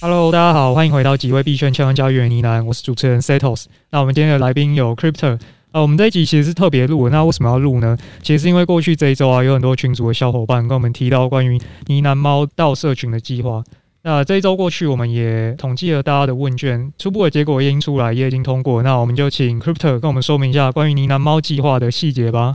Hello，大家好，欢迎回到几位币圈千万交易员呢喃，我是主持人 Setos。那我们今天的来宾有 Crypto，呃，我们这一集其实是特别录，那为什么要录呢？其实是因为过去这一周啊，有很多群组的小伙伴跟我们提到关于呢喃猫到社群的计划。那这一周过去，我们也统计了大家的问卷，初步的结果已经出来，也已经通过。那我们就请 Crypto 跟我们说明一下关于呢喃猫计划的细节吧。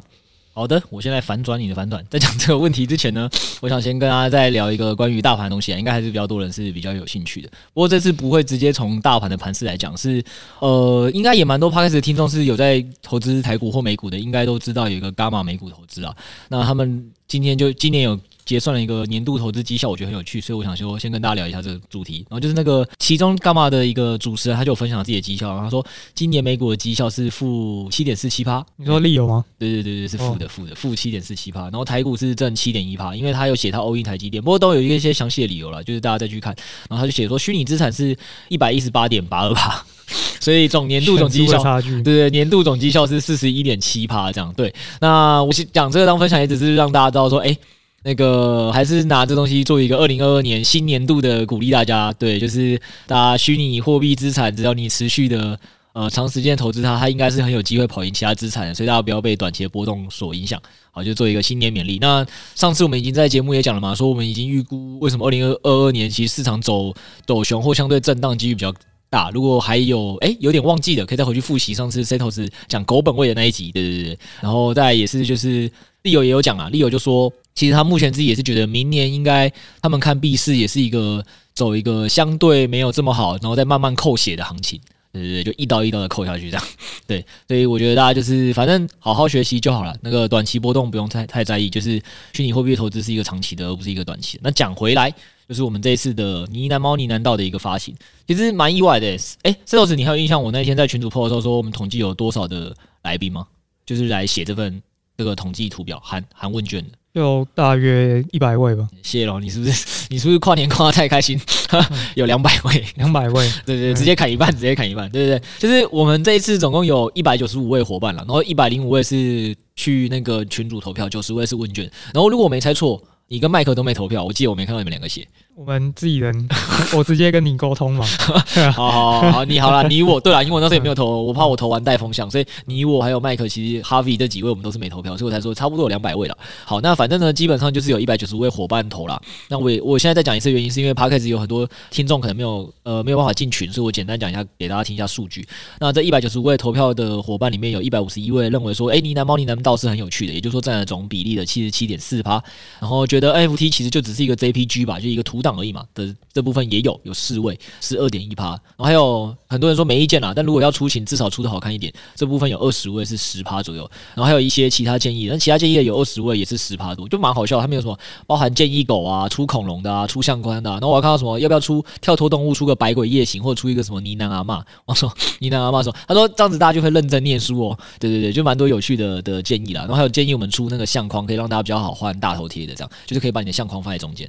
好的，我现在反转你的反转。在讲这个问题之前呢，我想先跟大家再聊一个关于大盘的东西啊，应该还是比较多人是比较有兴趣的。不过这次不会直接从大盘的盘势来讲，是呃，应该也蛮多 Podcast 的听众是有在投资台股或美股的，应该都知道有一个伽马美股投资啊。那他们今天就今年有。结算了一个年度投资绩效，我觉得很有趣，所以我想说先跟大家聊一下这个主题。然后就是那个其中干嘛的一个主持人，他就分享了自己的绩效，然后他说今年美股的绩效是负七点四七趴。你说利友吗？对对对对，是负的负的负七点四七趴。然后台股是正七点一趴，因为他有写他 all in 台积电，不过都有一些详细的理由了，就是大家再去看。然后他就写说虚拟资产是一百一十八点八二趴，所以总年度总绩效，对对，年度总绩效是四十一点七趴这样。对，那我讲这个当分享，也只是让大家知道说，哎。那个还是拿这东西做一个二零二二年新年度的鼓励，大家对，就是大家虚拟货币资产，只要你持续的呃长时间投资它，它应该是很有机会跑赢其他资产的，所以大家不要被短期的波动所影响。好，就做一个新年勉励。那上次我们已经在节目也讲了嘛，说我们已经预估为什么二零二二年其实市场走走熊或相对震荡几率比较大。如果还有哎有点忘记的，可以再回去复习上次 Setos 讲狗本位的那一集，对对对。然后再也是就是利友也有讲啊，利友就说。其实他目前自己也是觉得，明年应该他们看币市也是一个走一个相对没有这么好，然后再慢慢扣血的行情，对对对，就一刀一刀的扣下去这样。对，所以我觉得大家就是反正好好学习就好了，那个短期波动不用太太在意，就是虚拟货币投资是一个长期的，而不是一个短期。那讲回来，就是我们这一次的呢喃猫呢喃道的一个发行，其实蛮意外的。诶，Setos，你还有印象？我那天在群组 po 的时候说，我们统计有多少的来宾吗？就是来写这份这个统计图表，含含问卷的。就大约一百位吧。谢喽，你是不是 你是不是跨年跨得太开心？有两百位，两百位，对 对，对，直接砍一半，直接砍一半，对对对，就是我们这一次总共有一百九十五位伙伴了，然后一百零五位是去那个群主投票，九十位是问卷，然后如果我没猜错，你跟麦克都没投票，我记得我没看到你们两个写。我们自己人，我直接跟你沟通嘛。好好好，你好啦，你我对啦，因为我当时也没有投，我怕我投完带风向，所以你我还有麦克，其实 Harvey 这几位我们都是没投票，所以我才说差不多有两百位了。好，那反正呢，基本上就是有一百九十位伙伴投了。那我我现在再讲一次原因，是因为 Podcast 有很多听众可能没有呃没有办法进群，所以我简单讲一下，给大家听一下数据。那这一百九十五位投票的伙伴里面有一百五十一位认为说，哎，呢喃猫呢喃道是很有趣的，也就是说占了总比例的七十七点四趴，然后觉得 NFT 其实就只是一个 JPG 吧，就一个图档而已嘛的。这部分也有有四位是二点一趴，然后还有很多人说没意见啦，但如果要出勤，至少出的好看一点。这部分有二十位是十趴左右，然后还有一些其他建议，但其他建议有二十位也是十趴多，就蛮好笑。他们有什么包含建议狗啊、出恐龙的啊、出相关的、啊，然后我还看到什么要不要出跳脱动物，出个百鬼夜行，或者出一个什么呢喃阿嬷。我说呢喃阿嬷说，他说这样子大家就会认真念书哦。对对对，就蛮多有趣的的建议啦。然后还有建议我们出那个相框，可以让大家比较好换大头贴的，这样就是可以把你的相框放在中间，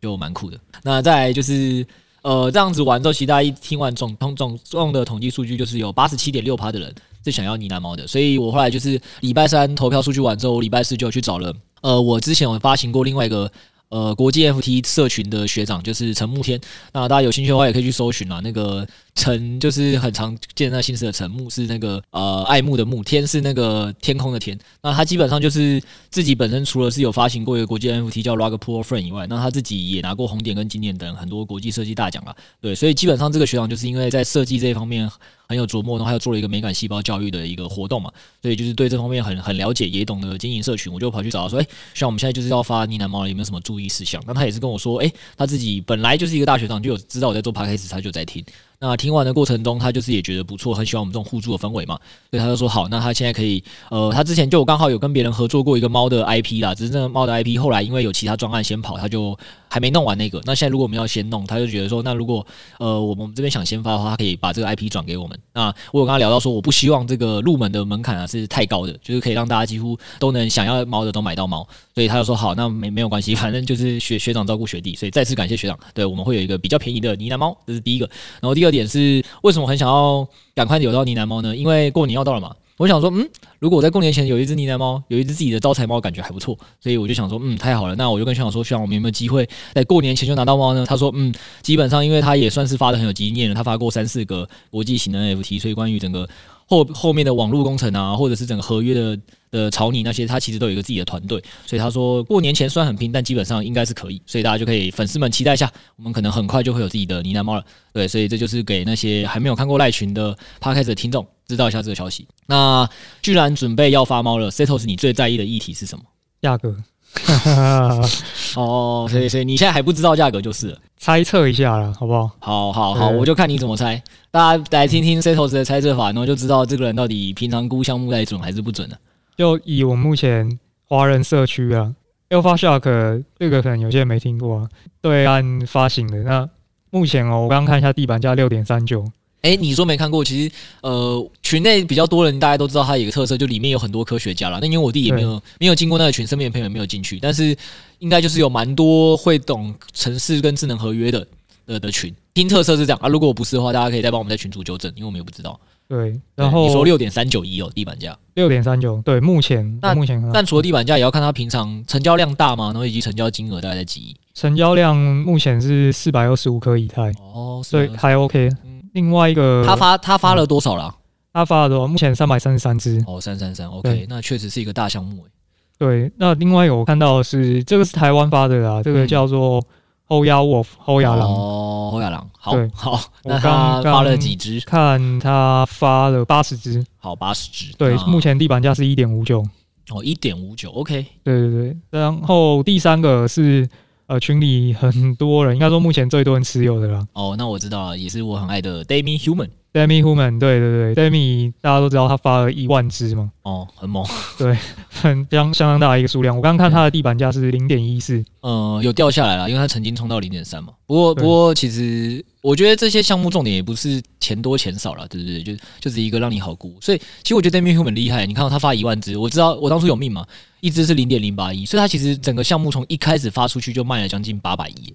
就蛮酷的。那再来就是。呃，这样子玩之后，其实大家一听完总统总总的统计数据，就是有八十七点六趴的人是想要呢喃猫的，所以我后来就是礼拜三投票数据完之后，礼拜四就去找了，呃，我之前有发行过另外一个。呃，国际 FT 社群的学长就是陈慕天，那大家有兴趣的话也可以去搜寻啊。那个陈就是很常见那姓氏的陈，木是那个呃爱慕的慕，天是那个天空的天。那他基本上就是自己本身除了是有发行过一个国际 NFT 叫 Rug Pull Friend 以外，那他自己也拿过红点跟金点等很多国际设计大奖啊。对，所以基本上这个学长就是因为在设计这一方面。很有琢磨，然后还有做了一个美感细胞教育的一个活动嘛，所以就是对这方面很很了解，也懂得经营社群，我就跑去找他说，哎，像我们现在就是要发呢喃猫了，有没有什么注意事项？那他也是跟我说，哎，他自己本来就是一个大学长，就有知道我在做 podcast，他就在听。那听完的过程中，他就是也觉得不错，很喜欢我们这种互助的氛围嘛，所以他就说好，那他现在可以，呃，他之前就刚好有跟别人合作过一个猫的 IP 啦，只是那个猫的 IP 后来因为有其他专案先跑，他就还没弄完那个。那现在如果我们要先弄，他就觉得说，那如果呃我们这边想先发的话，他可以把这个 IP 转给我们。那我有跟他聊到说，我不希望这个入门的门槛啊是太高的，就是可以让大家几乎都能想要猫的都买到猫。所以他就说好，那没没有关系，反正就是学学长照顾学弟，所以再次感谢学长。对，我们会有一个比较便宜的呢喃猫，这是第一个。然后第二点是为什么很想要赶快有到呢喃猫呢？因为过年要到了嘛。我想说，嗯，如果我在过年前有一只呢喃猫，有一只自己的招财猫，感觉还不错，所以我就想说，嗯，太好了。那我就跟学长说，学长，我们有没有机会在过年前就拿到猫呢？他说，嗯，基本上因为他也算是发的很有经验了，他发过三四个国际型的 NFT，所以关于整个后后面的网络工程啊，或者是整个合约的。的草拟那些，他其实都有一个自己的团队，所以他说过年前虽然很拼，但基本上应该是可以，所以大家就可以粉丝们期待一下，我们可能很快就会有自己的呢喃猫了。对，所以这就是给那些还没有看过赖群的 p o d c a s 的听众知道一下这个消息。那居然准备要发猫了，Setos，你最在意的议题是什么？价格。哦，所以所以你现在还不知道价格就是了，猜测一下了，好不好？好好好，我就看你怎么猜。大家来听听 Setos 的猜测法，然后就知道这个人到底平常估项目在准还是不准了。就以我们目前华人社区啊，Alpha Shark 这个可能有些人没听过啊，对岸发行的。那目前哦，我刚刚看一下地板价六点三九。哎，你说没看过？其实呃，群内比较多人，大家都知道它有一个特色，就里面有很多科学家了。那因为我弟也没有没有进过那个群，身边的朋友也没有进去，但是应该就是有蛮多会懂城市跟智能合约的的的群。听特色是这样啊，如果我不是的话，大家可以再帮我们在群主纠正，因为我们也不知道。对，然后你说六点三九一哦，地板价六点三九，对，目前但目前但除了地板价，也要看它平常成交量大吗？然后以及成交金额大概在几亿？成交量目前是四百二十五颗以太哦，所以还 OK。另外一个，他发他发了多少了？他发了多少？目前三百三十三只哦，三三三 OK，那确实是一个大项目诶。对，那另外一个我看到的是这个是台湾发的啦，这个叫做。后牙 Wolf，后牙狼哦，后牙狼，好，对，好，那他发了几只？看他发了八十只，好，八十只，对，目前地板价是一点五九，哦，一点五九，OK，对对对，然后第三个是呃群里很多人，应该说目前最多人持有的了，哦，那我知道了，也是我很爱的 d a m i Human。Demi Human，对对对，Demi 大家都知道他发了一万只嘛，哦，很猛，对，很相相当大的一个数量。我刚刚看他的地板价是零点一四，呃，有掉下来了，因为他曾经冲到零点三嘛。不过不过，其实我觉得这些项目重点也不是钱多钱少了，对不对？就就是一个让你好估。所以其实我觉得 Demi Human 很厉害，你看到他发一万只，我知道我当初有命嘛，一只是零点零八一，所以他其实整个项目从一开始发出去就卖了将近八百亿。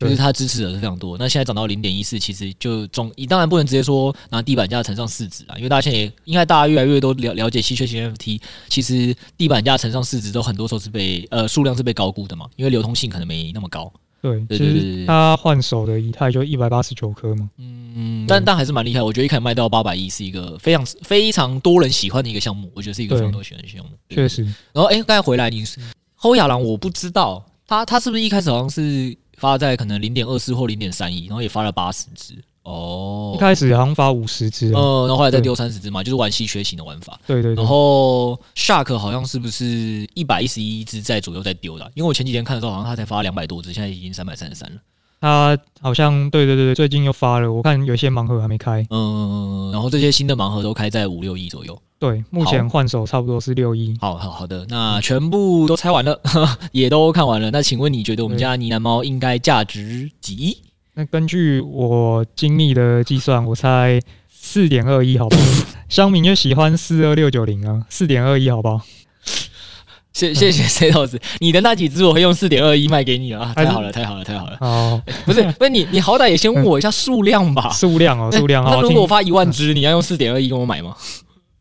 就是它支持的是非常多，那现在涨到零点一四，其实就总你当然不能直接说拿地板价乘上市值啊，因为大家现在也应该大家越来越多了了解稀缺型 NFT，其实地板价乘上市值都很多时候是被呃数量是被高估的嘛，因为流通性可能没那么高。对，对对对，他换手的以太就一百八十九颗嘛，嗯，但但还是蛮厉害，我觉得一开始卖到八百亿是一个非常非常多人喜欢的一个项目，我觉得是一个非常多人喜欢的项目，确实。然后哎，刚才回来你是侯亚郎，我不知道他他是不是一开始好像是。发在可能零点二四或零点三一，然后也发了八十只哦。一开始好像发五十只，嗯，然后后来再丢三十只嘛，就是玩稀缺型的玩法。对对，对。然后 Shark 好像是不是一百一十一只在左右在丢的？因为我前几天看的时候，好像他才发两百多只，现在已经三百三十三了。他好像对对对对，最近又发了，我看有些盲盒还没开。嗯，然后这些新的盲盒都开在五六亿左右。对，目前换手差不多是六一。好好好的，那全部都拆完了，也都看完了。那请问你觉得我们家呢喃猫应该价值几亿？那根据我精密的计算，我猜四点二一，好不好？乡民就喜欢四二六九零啊，四点二一，好不好？谢谢谢 C 老师，你的那几只我会用四点二一卖给你了啊！太好了，太好了，太好了！哦，不是不是你你好歹也先问我一下数量吧？数量哦，数量。那如果我发一万只，你要用四点二一跟我买吗？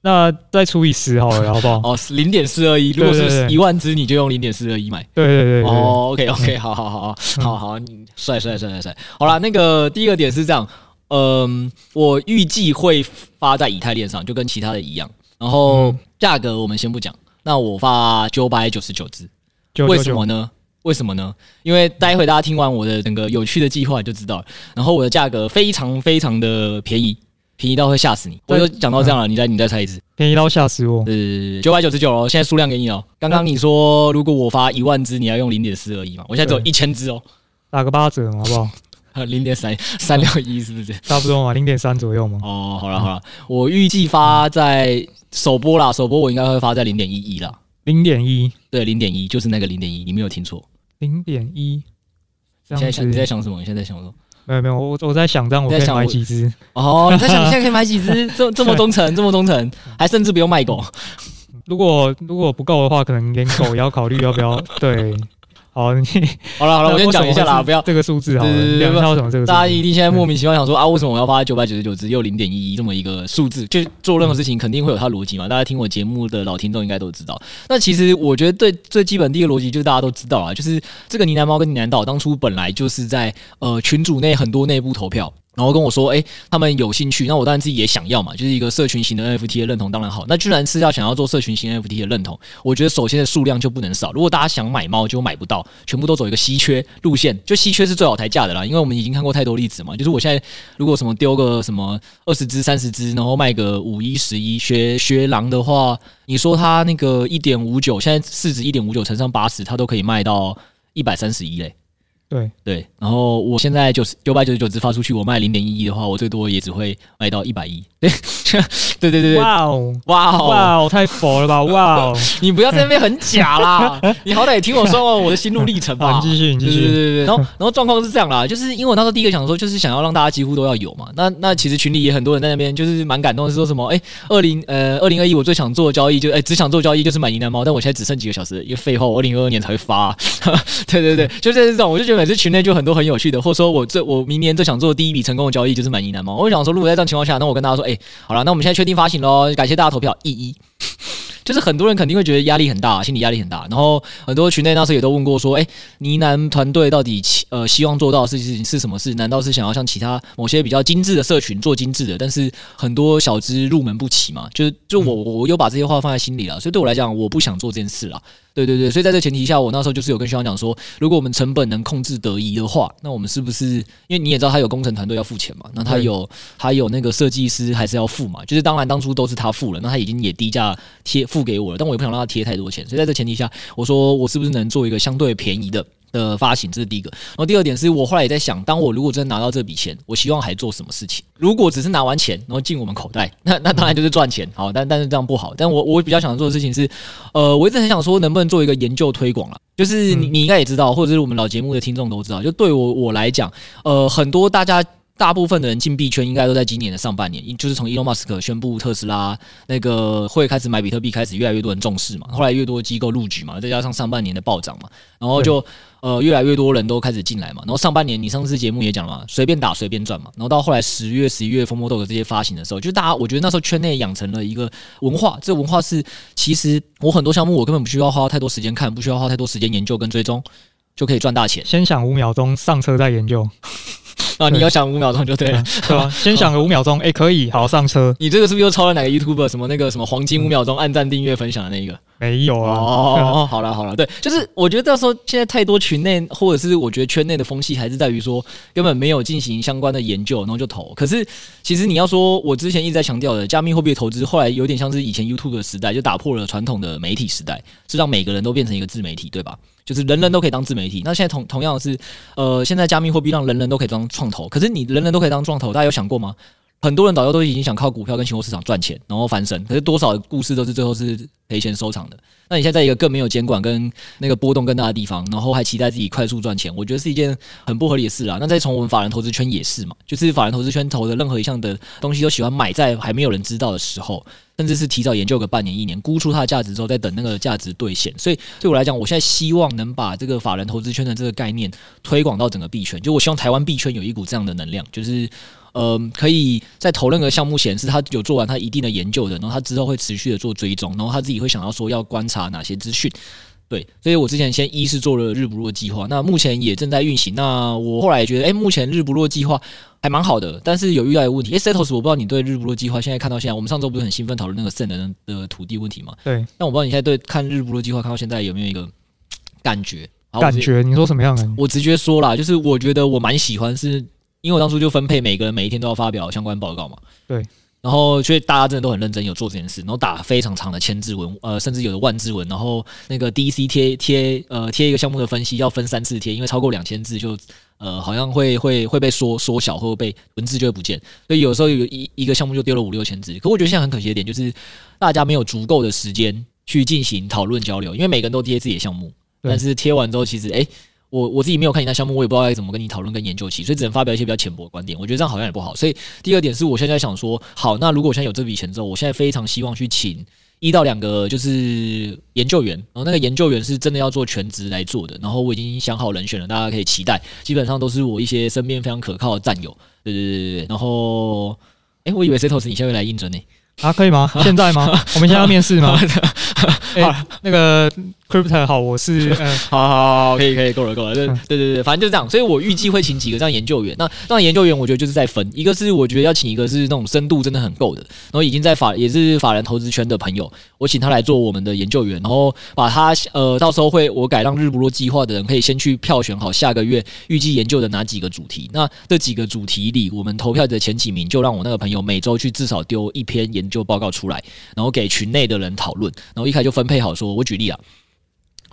那再除以十好了，好不好？哦，零点四二一。如果是一万只，你就用零点四二一买。对对对。哦，OK OK，好好好好好好，你帅帅帅帅帅。好了，那个第一个点是这样，嗯，我预计会发在以太链上，就跟其他的一样。然后价格我们先不讲。那我发九百九十九只，为什么呢？为什么呢？因为待会大家听完我的整个有趣的计划就知道了。然后我的价格非常非常的便宜，便宜到会吓死你。我就讲到这样了，你再你再猜一次，便宜到吓死我。呃，九百九十九哦，现在数量给你哦。刚刚你说如果我发一万只，你要用零点四二一嘛？我现在只有一千只哦，打个八折好不好？零点三三六一是不是？差不多嘛，零点三左右嘛。哦，好了好了，我预计发在。首播啦，首播我应该会发在零点一一啦，零点一，对，零点一就是那个零点一，你没有听错，零点一。现在想你在想什么？你现在在想什么？没有没有，我我在想这样我可以买几只哦，你在想 你现在可以买几只？这这么忠诚，这么忠诚，还甚至不用卖狗。如果如果不够的话，可能连狗也要考虑要不要。对，好，你 好了好了，我先讲一下啦，不要这个数字好了，对对对，两票什么这个？大家一定现在莫名其妙想说啊，为什么我要发九百九十九只又零点一一这么一个数字？就做任何事情肯定会有它逻辑嘛。大家听我节目的老听众应该都知道。那其实我觉得最最基本第一个逻辑就是大家都知道啊，就是这个呢喃猫跟呢喃岛当初本来就是在呃群组内很多内部投票。然后跟我说，哎，他们有兴趣，那我当然自己也想要嘛，就是一个社群型的 NFT 的认同，当然好。那居然是要想要做社群型 NFT 的认同，我觉得首先的数量就不能少。如果大家想买猫就买不到，全部都走一个稀缺路线，就稀缺是最好抬价的啦。因为我们已经看过太多例子嘛，就是我现在如果什么丢个什么二十只、三十只，然后卖个五一、十一，学学狼的话，你说它那个一点五九，现在市值一点五九乘上八十，它都可以卖到一百三十一嘞。对对，然后我现在九十九百九十九只发出去，我卖零点一一的话，我最多也只会卖到一百一。对，对对对对，哇哦哇哦哇哦，太佛了吧！哇哦，你不要在那边很假啦，你好歹也听我说完我的心路历程吧。你继续，你继续。对对对对，然后然后状况是这样啦，就是因为我那时候第一个想说，就是想要让大家几乎都要有嘛。那那其实群里也很多人在那边，就是蛮感动，是说什么？哎，二零呃二零二一我最想做的交易就哎只想做交易就是买云南猫，但我现在只剩几个小时，因为废话，我二零二二年才会发啊。对对对，就是这种，我就觉得每次群内就很多很有趣的，或者说我这我明年最想做的第一笔成功的交易就是买呢喃猫。我就想说，如果在这样情况下，那我跟大家说，哎，好了，那我们现在确定发行喽，感谢大家投票，一一。就是很多人肯定会觉得压力很大，心理压力很大。然后很多群内那时候也都问过说，哎，呢喃团队到底期呃希望做到的事情是什么事？难道是想要像其他某些比较精致的社群做精致的，但是很多小资入门不起嘛？就是就我我又把这些话放在心里了，所以对我来讲，我不想做这件事了。对对对，所以在这前提下，我那时候就是有跟学长讲说，如果我们成本能控制得宜的话，那我们是不是因为你也知道他有工程团队要付钱嘛？那他有他有那个设计师还是要付嘛？就是当然当初都是他付了，那他已经也低价贴付给我了，但我也不想让他贴太多钱，所以在这前提下，我说我是不是能做一个相对便宜的？的发行，这是第一个。然后第二点是我后来也在想，当我如果真的拿到这笔钱，我希望还做什么事情？如果只是拿完钱然后进我们口袋，那那当然就是赚钱。好，但但是这样不好。但我我比较想做的事情是，呃，我一直很想说，能不能做一个研究推广了？就是你你应该也知道，或者是我们老节目的听众都知道，就对我我来讲，呃，很多大家。大部分的人进币圈应该都在今年的上半年，就是从 Elon Musk 宣布特斯拉那个会开始买比特币开始，越来越多人重视嘛，后来越多机构入局嘛，再加上上半年的暴涨嘛，然后就呃越来越多人都开始进来嘛，然后上半年你上次节目也讲了嘛，随便打随便赚嘛，然后到后来十月十一月风魔豆的这些发行的时候，就大家我觉得那时候圈内养成了一个文化，这文化是其实我很多项目我根本不需要花太多时间看，不需要花太多时间研究跟追踪就可以赚大钱，先想五秒钟上车再研究。啊，你要想五秒钟就对了，对吧？先想个五秒钟，哎，可以，好上车。你这个是不是又抄了哪个 YouTuber？什么那个什么黄金五秒钟，按赞、订阅、分享的那个？没有啊。哦，好了好了，对，就是我觉得到时候现在太多群内或者是我觉得圈内的风气，还是在于说根本没有进行相关的研究，然后就投。可是其实你要说，我之前一直在强调的加密货币投资，后来有点像是以前 YouTube 的时代，就打破了传统的媒体时代，是让每个人都变成一个自媒体，对吧？就是人人都可以当自媒体。那现在同同样的是，呃，现在加密货币让人人都可以当创投。可是你人人都可以当创投，大家有想过吗？很多人早就都已经想靠股票跟期货市场赚钱，然后翻身。可是多少故事都是最后是赔钱收场的。那你现在在一个更没有监管跟那个波动更大的地方，然后还期待自己快速赚钱，我觉得是一件很不合理的事啊。那再从我们法人投资圈也是嘛，就是法人投资圈投的任何一项的东西，都喜欢买在还没有人知道的时候。甚至是提早研究个半年一年，估出它的价值之后，再等那个价值兑现。所以对我来讲，我现在希望能把这个法人投资圈的这个概念推广到整个币圈。就我希望台湾币圈有一股这样的能量，就是呃，可以在投任何项目显示他有做完他一定的研究的，然后他之后会持续的做追踪，然后他自己会想要说要观察哪些资讯。对，所以我之前先一是做了日不落计划，那目前也正在运行。那我后来也觉得，哎，目前日不落计划还蛮好的，但是有遇到一个问题。哎，Setos，我不知道你对日不落计划现在看到现在，我们上周不是很兴奋讨论那个 Sand 的的土地问题吗？对。那我不知道你现在对看日不落计划看到现在有没有一个感觉？感觉？你说什么样的？我直接说啦，就是我觉得我蛮喜欢，是因为我当初就分配每个人每一天都要发表相关报告嘛。对。然后，所以大家真的都很认真，有做这件事，然后打非常长的千字文，呃，甚至有的万字文。然后那个 DC 贴贴，呃，贴一个项目的分析要分三次贴，因为超过两千字就，呃，好像会会会被缩缩小，或者被文字就会不见。所以有时候有一一个项目就丢了五六千字。可我觉得现在很可惜的点就是，大家没有足够的时间去进行讨论交流，因为每个人都贴自己的项目，但是贴完之后，其实哎。诶我我自己没有看你那项目，我也不知道该怎么跟你讨论跟研究起，所以只能发表一些比较浅薄的观点。我觉得这样好像也不好。所以第二点是我现在想说，好，那如果我现在有这笔钱之后，我现在非常希望去请一到两个就是研究员，然后那个研究员是真的要做全职来做的，然后我已经想好人选了，大家可以期待。基本上都是我一些身边非常可靠的战友，对对对对对。然后，哎，我以为 Setos 你现在会来应征呢？啊，可以吗？现在吗？我们现在要面试吗？哎，那个。Crypto 好，我是 嗯，好好好，可以可以够了够了，对对对对，反正就是这样，所以我预计会请几个这样研究员。那这样研究员，我觉得就是在分，一个是我觉得要请一个是那种深度真的很够的，然后已经在法也是法人投资圈的朋友，我请他来做我们的研究员，然后把他呃到时候会我改让日不落计划的人可以先去票选好下个月预计研究的哪几个主题。那这几个主题里，我们投票的前几名就让我那个朋友每周去至少丢一篇研究报告出来，然后给群内的人讨论，然后一开始就分配好说，我举例啊。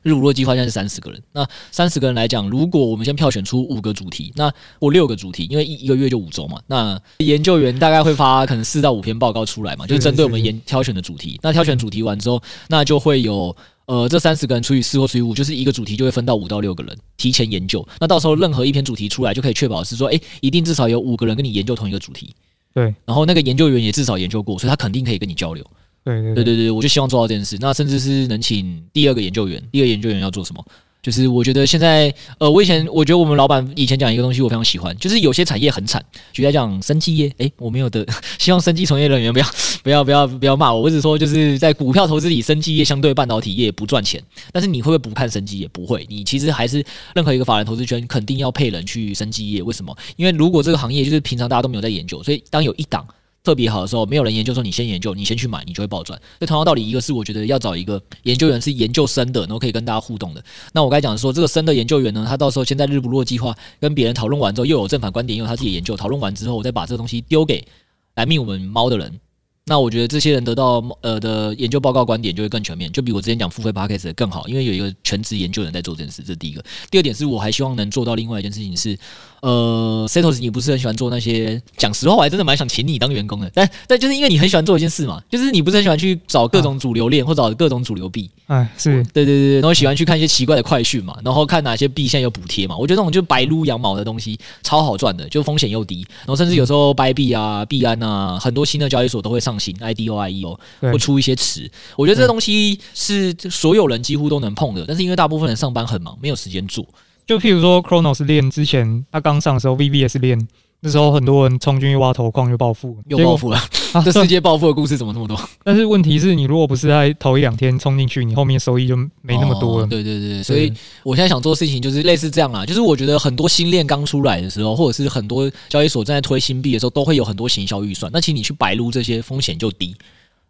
日不落计划现在是三十个人，那三十个人来讲，如果我们先票选出五个主题，那或六个主题，因为一一个月就五周嘛，那研究员大概会发可能四到五篇报告出来嘛，就是针对我们研挑选的主题。那挑选主题完之后，那就会有呃这三十个人除以四或除以五，就是一个主题就会分到五到六个人提前研究。那到时候任何一篇主题出来，就可以确保是说，诶，一定至少有五个人跟你研究同一个主题。对，然后那个研究员也至少研究过，所以他肯定可以跟你交流。对对对对，我就希望做到这件事。那甚至是能请第二个研究员，第二个研究员要做什么？就是我觉得现在，呃，我以前我觉得我们老板以前讲一个东西，我非常喜欢，就是有些产业很惨，举例讲，生技业，诶，我没有的，希望生技从业人员不要 不要不要不要骂我。我只是说，就是在股票投资里，生技业相对半导体业不赚钱，但是你会不会不看生技业？不会，你其实还是任何一个法人投资圈肯定要配人去生技业。为什么？因为如果这个行业就是平常大家都没有在研究，所以当有一档。特别好的时候，没有人研究，说你先研究，你先去买，你就会暴赚。所以同样道理，一个是我觉得要找一个研究员是研究生的，然后可以跟大家互动的。那我刚才讲说，这个深的研究员呢，他到时候先在日不落计划跟别人讨论完之后，又有正反观点，又有他自己研究，讨论完之后，我再把这个东西丢给来命我们猫的人。那我觉得这些人得到呃的研究报告观点就会更全面，就比我之前讲付费 podcast 更好，因为有一个全职研究人在做这件事，这是第一个。第二点是我还希望能做到另外一件事情是，呃，Setos 你不是很喜欢做那些，讲实话我还真的蛮想请你当员工的，但但就是因为你很喜欢做一件事嘛，就是你不是很喜欢去找各种主流链或找各种主流币，哎，是。对对对，然后喜欢去看一些奇怪的快讯嘛，然后看哪些币现在有补贴嘛，我觉得这种就白撸羊毛的东西超好赚的，就风险又低，然后甚至有时候掰币啊、币安啊，很多新的交易所都会上新 IDO、IEO，会出一些词，我觉得这东西是所有人几乎都能碰的，但是因为大部分人上班很忙，没有时间做。就譬如说 Chronos 链之前他刚上的时候，VVS 链那时候很多人冲进去挖头矿，又暴富，又暴富了。啊、这世界暴富的故事怎么这么多？但是问题是你如果不是在头一两天冲进去，你后面收益就没那么多了。哦、对对对，所以我现在想做的事情就是类似这样啊，就是我觉得很多新链刚出来的时候，或者是很多交易所正在推新币的时候，都会有很多行销预算。那请你去白撸这些，风险就低。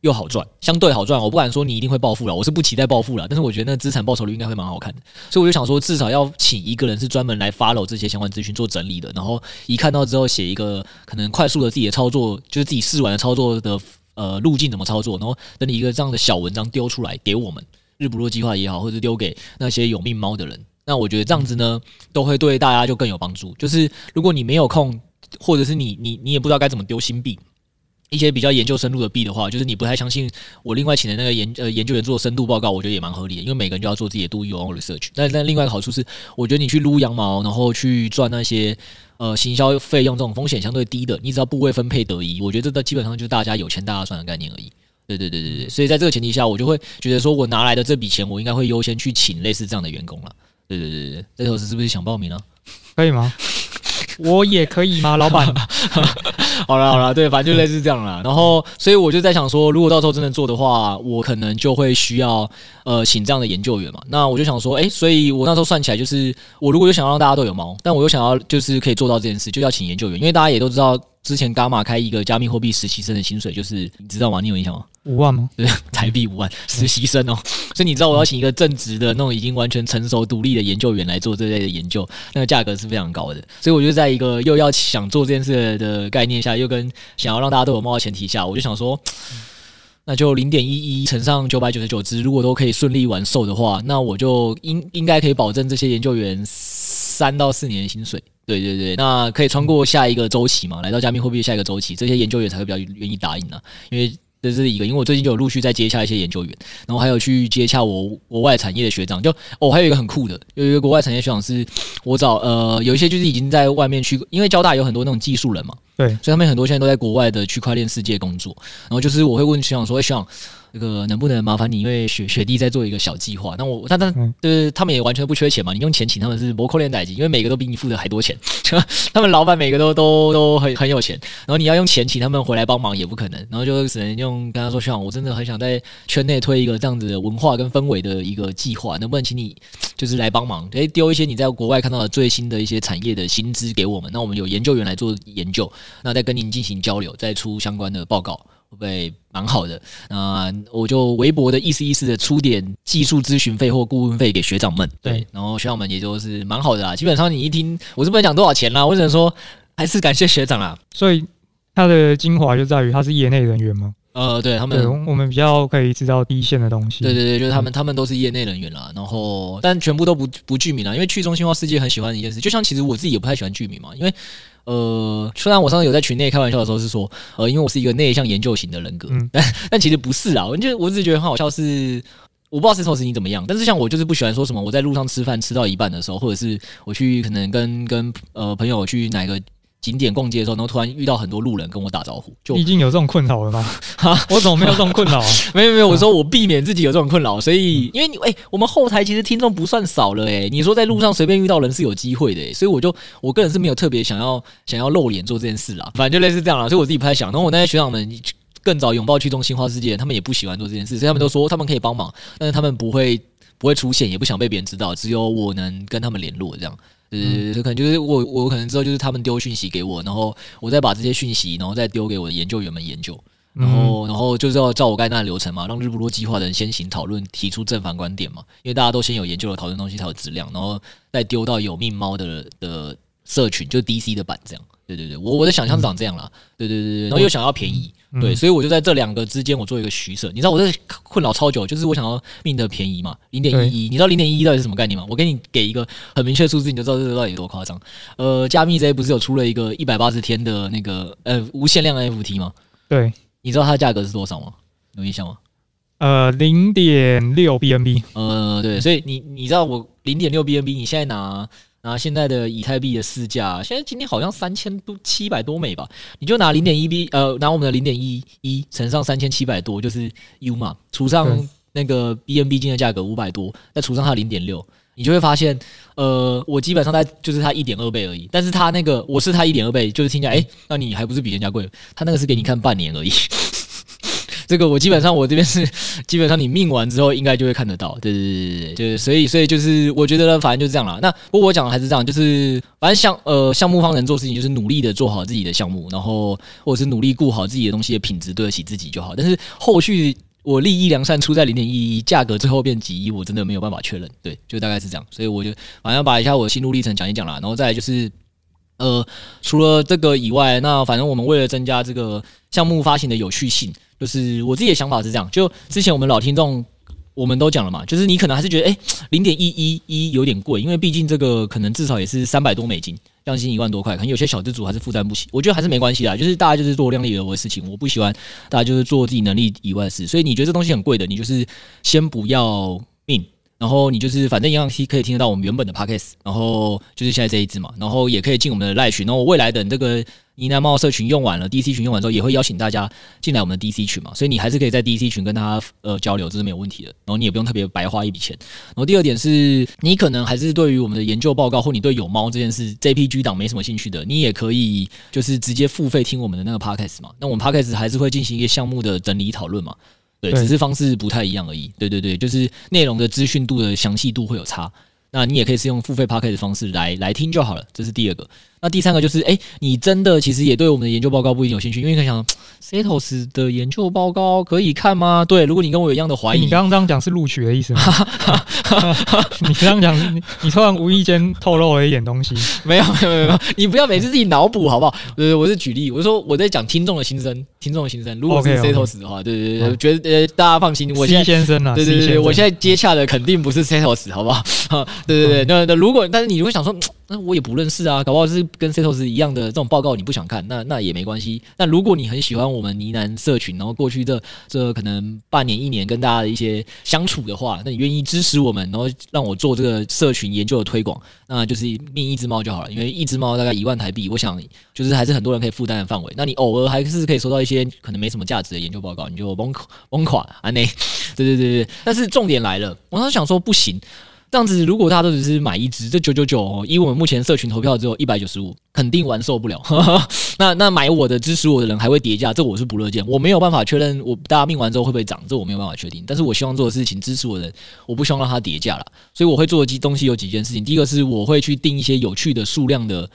又好赚，相对好赚。我不敢说你一定会暴富了，我是不期待暴富了，但是我觉得那资产报酬率应该会蛮好看的。所以我就想说，至少要请一个人是专门来 follow 这些相关资讯做整理的，然后一看到之后写一个可能快速的自己的操作，就是自己试完的操作的呃路径怎么操作，然后等你一个这样的小文章丢出来给我们日不落计划也好，或者丢给那些有命猫的人，那我觉得这样子呢，都会对大家就更有帮助。就是如果你没有空，或者是你你你也不知道该怎么丢新币。一些比较研究深入的币的话，就是你不太相信我另外请的那个研呃研究员做深度报告，我觉得也蛮合理的，因为每个人就要做自己的 do your own research。但但另外一个好处是，我觉得你去撸羊毛，然后去赚那些呃行销费用，这种风险相对低的，你只要部位分配得宜，我觉得这基本上就是大家有钱大家赚的概念而已。对对对对对，所以在这个前提下，我就会觉得说我拿来的这笔钱，我应该会优先去请类似这样的员工了。对对对对对，这头是是不是想报名呢？可以吗？我也可以吗，老板？好了好了，对，反正就类似这样了。然后，所以我就在想说，如果到时候真的做的话，我可能就会需要呃请这样的研究员嘛。那我就想说，哎，所以我那时候算起来，就是我如果有想要让大家都有猫，但我又想要就是可以做到这件事，就要请研究员，因为大家也都知道。之前伽马开一个加密货币实习生的薪水，就是你知道吗？你有印象吗？五万吗？对，台币五万，实习生哦。所以你知道我要请一个正职的那种已经完全成熟独立的研究员来做这类的研究，那个价格是非常高的。所以我就在一个又要想做这件事的概念下，又跟想要让大家都有猫的前提下，我就想说，那就零点一一乘上九百九十九只，如果都可以顺利完售的话，那我就应应该可以保证这些研究员三到四年的薪水。对对对，那可以穿过下一个周期嘛？来到加密货币的下一个周期，这些研究员才会比较愿意答应啊。因为这是一个，因为我最近就有陆续在接洽一些研究员，然后还有去接洽我国外产业的学长。就哦，还有一个很酷的，有一个国外产业学长是我找呃，有一些就是已经在外面去，因为交大有很多那种技术人嘛，对，所以他们很多现在都在国外的区块链世界工作。然后就是我会问学长说：“哎，学长。”这个能不能麻烦你，因为雪雪弟在做一个小计划，那我但但就是他们也完全不缺钱嘛，你用钱请他们是不扣连代金，因为每个都比你付的还多钱，他们老板每个都都都很很有钱，然后你要用钱请他们回来帮忙也不可能，然后就只能用跟他说，学长，我真的很想在圈内推一个这样子的文化跟氛围的一个计划，能不能请你就是来帮忙，诶，丢一些你在国外看到的最新的一些产业的薪资给我们，那我们有研究员来做研究，那再跟您进行交流，再出相关的报告。会不会蛮好的？那我就微博的意思意思的出点技术咨询费或顾问费给学长们。对，然后学长们也就是蛮好的啦。基本上你一听，我是不能讲多少钱啦，我只能说还是感谢学长啦。所以他的精华就在于他是业内人员吗？呃，对他们，我们比较可以知道第一线的东西。对对对，就是他们，他们都是业内人员啦。然后，但全部都不不具名啦，因为去中心化世界很喜欢的一件事，就像其实我自己也不太喜欢具名嘛，因为。呃，虽然我上次有在群内开玩笑的时候是说，呃，因为我是一个内向研究型的人格，嗯、但但其实不是啊。我就我只是觉得很好笑是，是我不知道 Setos 你怎么样，但是像我就是不喜欢说什么我在路上吃饭吃到一半的时候，或者是我去可能跟跟呃朋友去哪个。景点逛街的时候，然后突然遇到很多路人跟我打招呼，就已经有这种困扰了吗？哈，我怎么没有这种困扰、啊？没有没有，我说我避免自己有这种困扰，所以因为你哎、欸，我们后台其实听众不算少了哎、欸，你说在路上随便遇到人是有机会的、欸，所以我就我个人是没有特别想要想要露脸做这件事啦，反正就类似这样啦，所以我自己不太想。然后我那些学长们更早拥抱去中心化世界，他们也不喜欢做这件事，所以他们都说他们可以帮忙，但是他们不会不会出现，也不想被别人知道，只有我能跟他们联络这样。呃，这可能就是我，我可能知道，就是他们丢讯息给我，然后我再把这些讯息，然后再丢给我的研究员们研究，然后，然后就是要照我刚才那流程嘛，让日不落计划的人先行讨论，提出正反观点嘛，因为大家都先有研究了讨论东西才有质量，然后再丢到有命猫的的社群，就 DC 的版这样。对对对，我我的想象是长这样啦，对对对对，然后又想要便宜。对，所以我就在这两个之间，我做一个取舍。你知道我在困扰超久，就是我想要命的便宜嘛，零点一一。你知道零点一一到底是什么概念吗？我给你给一个很明确的数字，你就知道这个到底有多夸张。呃，加密这些不是有出了一个一百八十天的那个呃无限量的 NFT 吗？对，你知道它的价格是多少吗？有印象吗？呃，零点六 BNB。呃，对，所以你你知道我零点六 BNB，你现在拿。拿现在的以太币的市价，现在今天好像三千多七百多美吧？你就拿零点一 B，呃，拿我们的零点一一乘上三千七百多，就是 U 嘛，除上那个 BNB 金的价格五百多，再除上它零点六，你就会发现，呃，我基本上在就是它一点二倍而已。但是它那个我是它一点二倍，就是听起来，哎、欸，那你还不是比人家贵？它那个是给你看半年而已。这个我基本上我这边是 基本上你命完之后应该就会看得到，对对对对对，就是所以所以就是我觉得呢，反正就是这样啦。那不过我讲的还是这样，就是反正项呃项目方能做事情就是努力的做好自己的项目，然后或者是努力顾好自己的东西的品质对得起自己就好。但是后续我利益良善出在零点一一，价格最后变几亿，我真的没有办法确认。对，就大概是这样。所以我就反正把一下我的心路历程讲一讲啦，然后再来就是。呃，除了这个以外，那反正我们为了增加这个项目发行的有趣性，就是我自己的想法是这样。就之前我们老听众我们都讲了嘛，就是你可能还是觉得，诶，零点一一一有点贵，因为毕竟这个可能至少也是三百多美金，将近一万多块，可能有些小资主还是负担不起。我觉得还是没关系啦，就是大家就是做量力而为的事情，我不喜欢大家就是做自己能力以外的事。所以你觉得这东西很贵的，你就是先不要命。然后你就是反正一样可以听得到我们原本的 podcast，然后就是现在这一支嘛，然后也可以进我们的赖群，然后未来等这个呢喃猫社群用完了，DC 群用完之后，也会邀请大家进来我们的 DC 群嘛，所以你还是可以在 DC 群跟他呃交流，这是没有问题的。然后你也不用特别白花一笔钱。然后第二点是你可能还是对于我们的研究报告或你对有猫这件事 JPG 档没什么兴趣的，你也可以就是直接付费听我们的那个 podcast 嘛。那我们 podcast 还是会进行一个项目的整理讨论嘛。对，只是方式不太一样而已。对对对，就是内容的资讯度的详细度会有差。那你也可以是用付费 Podcast 的方式来来听就好了。这是第二个。那第三个就是，哎，你真的其实也对我们的研究报告不一定有兴趣，因为你可以想，Setos 的研究报告可以看吗？对，如果你跟我有一样的怀疑，你刚刚这样讲是录取的意思吗？你这样讲，你你突然无意间透露了一点东西。没有没有没有没有，你不要每次自己脑补好不好？呃，我是举例，我说我在讲听众的心声，听众的心声。如果是 Setos 的话，对对对，我觉得呃大家放心，我现在先生啊，对对对，我现在接洽的肯定不是 Setos，好不好？对 对对，那那如果但是你如果想说。那我也不认识啊，搞不好是跟 Setos 一样的这种报告你不想看，那那也没关系。但如果你很喜欢我们呢喃社群，然后过去这这可能半年一年跟大家的一些相处的话，那你愿意支持我们，然后让我做这个社群研究的推广，那就是命一只猫就好了。因为一只猫大概一万台币，我想就是还是很多人可以负担的范围。那你偶尔还是可以收到一些可能没什么价值的研究报告，你就崩崩垮啊那，对对对对。但是重点来了，我当时想说不行。这样子，如果大家都只是买一支，这九九九，以我们目前社群投票只有一百九十五，肯定玩受不了。那那买我的支持我的人还会叠价，这我是不乐见。我没有办法确认我大家命完之后会不会涨，这我没有办法确定。但是我希望做的事情，支持我的人，我不希望让它叠价了。所以我会做的东西有几件事情。第一个是我会去定一些有趣的数量的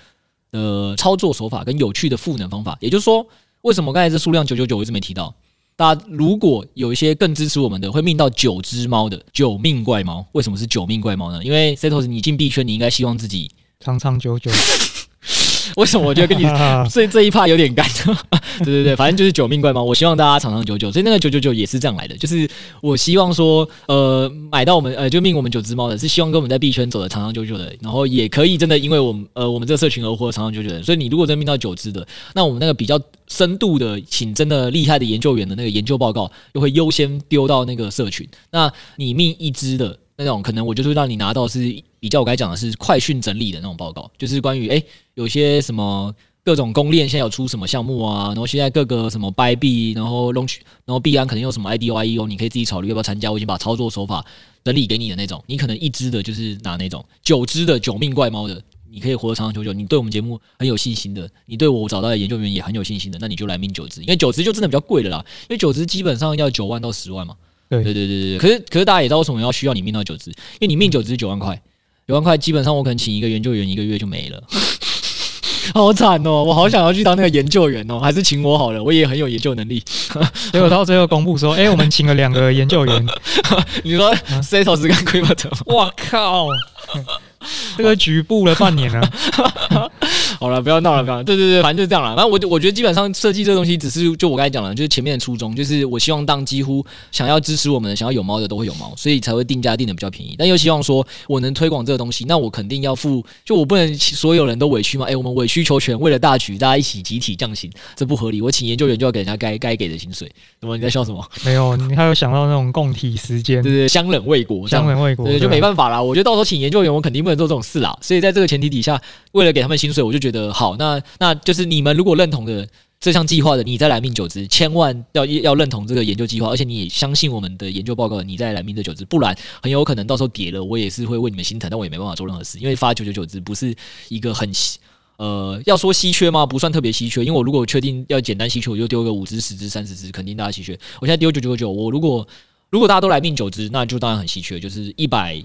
呃操作手法跟有趣的赋能方法。也就是说，为什么刚才这数量九九九我一直没提到？大家如果有一些更支持我们的，会命到九只猫的九命怪猫，为什么是九命怪猫呢？因为 Setos 你进币圈，你应该希望自己长长久久。为什么我觉得跟你 所以这一趴有点干？对对对，反正就是九命怪猫。我希望大家长长久久，所以那个九九九也是这样来的。就是我希望说，呃，买到我们呃就命我们九只猫的，是希望跟我们在币圈走的长长久久的，然后也可以真的因为我们呃我们这个社群而活长长久久的。所以你如果真命到九只的，那我们那个比较深度的，请真的厉害的研究员的那个研究报告，又会优先丢到那个社群。那你命一只的。那种可能我就是让你拿到是比较我该讲的是快讯整理的那种报告，就是关于诶有些什么各种公链现在有出什么项目啊，然后现在各个什么 Bybit，然后 Launch，然后币安可能有什么 IDO、IEO，你可以自己考虑要不要参加。我已经把操作手法整理给你的那种，你可能一只的就是拿那种九只的九命怪猫的，你可以活得长长久久。你对我们节目很有信心的，你对我找到的研究员也很有信心的，那你就来命九只，因为九只就真的比较贵的啦，因为九只基本上要九万到十万嘛。对。对对对对，可是可是大家也知道为什么要需要你命到九只，因为你命九只九万块，九万块基本上我可能请一个研究员一个月就没了，好惨哦！我好想要去当那个研究员哦，还是请我好了，我也很有研究能力。结果到最后公布说，哎、欸，我们请了两个研究员，你说 Setos 跟 Crypto，我靠！这个局部了半年了，好了，不要闹了，不要。对对对，反正就是这样了。反正我我觉得基本上设计这个东西，只是就我刚才讲了，就是前面的初衷，就是我希望当几乎想要支持我们的、想要有猫的都会有猫，所以才会定价定的比较便宜。但又希望说我能推广这个东西，那我肯定要付，就我不能所有人都委屈嘛。哎，我们委曲求全，为了大局，大家一起集体降薪，这不合理。我请研究员就要给人家该该给的薪水。怎么你在笑什么？没有，你还有想到那种共体时间，对对，相忍为国，相忍为国，对，就没办法啦。我觉得到时候请研究员，我肯定不能做这种事啦。所以在这个前提底下，为了给他们薪水，我就觉得好。那那就是你们如果认同的这项计划的，你再来命九只，千万要要认同这个研究计划，而且你也相信我们的研究报告，你再来命这九只，不然很有可能到时候跌了，我也是会为你们心疼，但我也没办法做任何事，因为发九九九只不是一个很呃要说稀缺吗？不算特别稀缺，因为我如果确定要简单稀缺，我就丢个五只、十只、三十只，肯定大家稀缺。我现在丢九九九，我如果如果大家都来命九只，那就当然很稀缺，就是一百。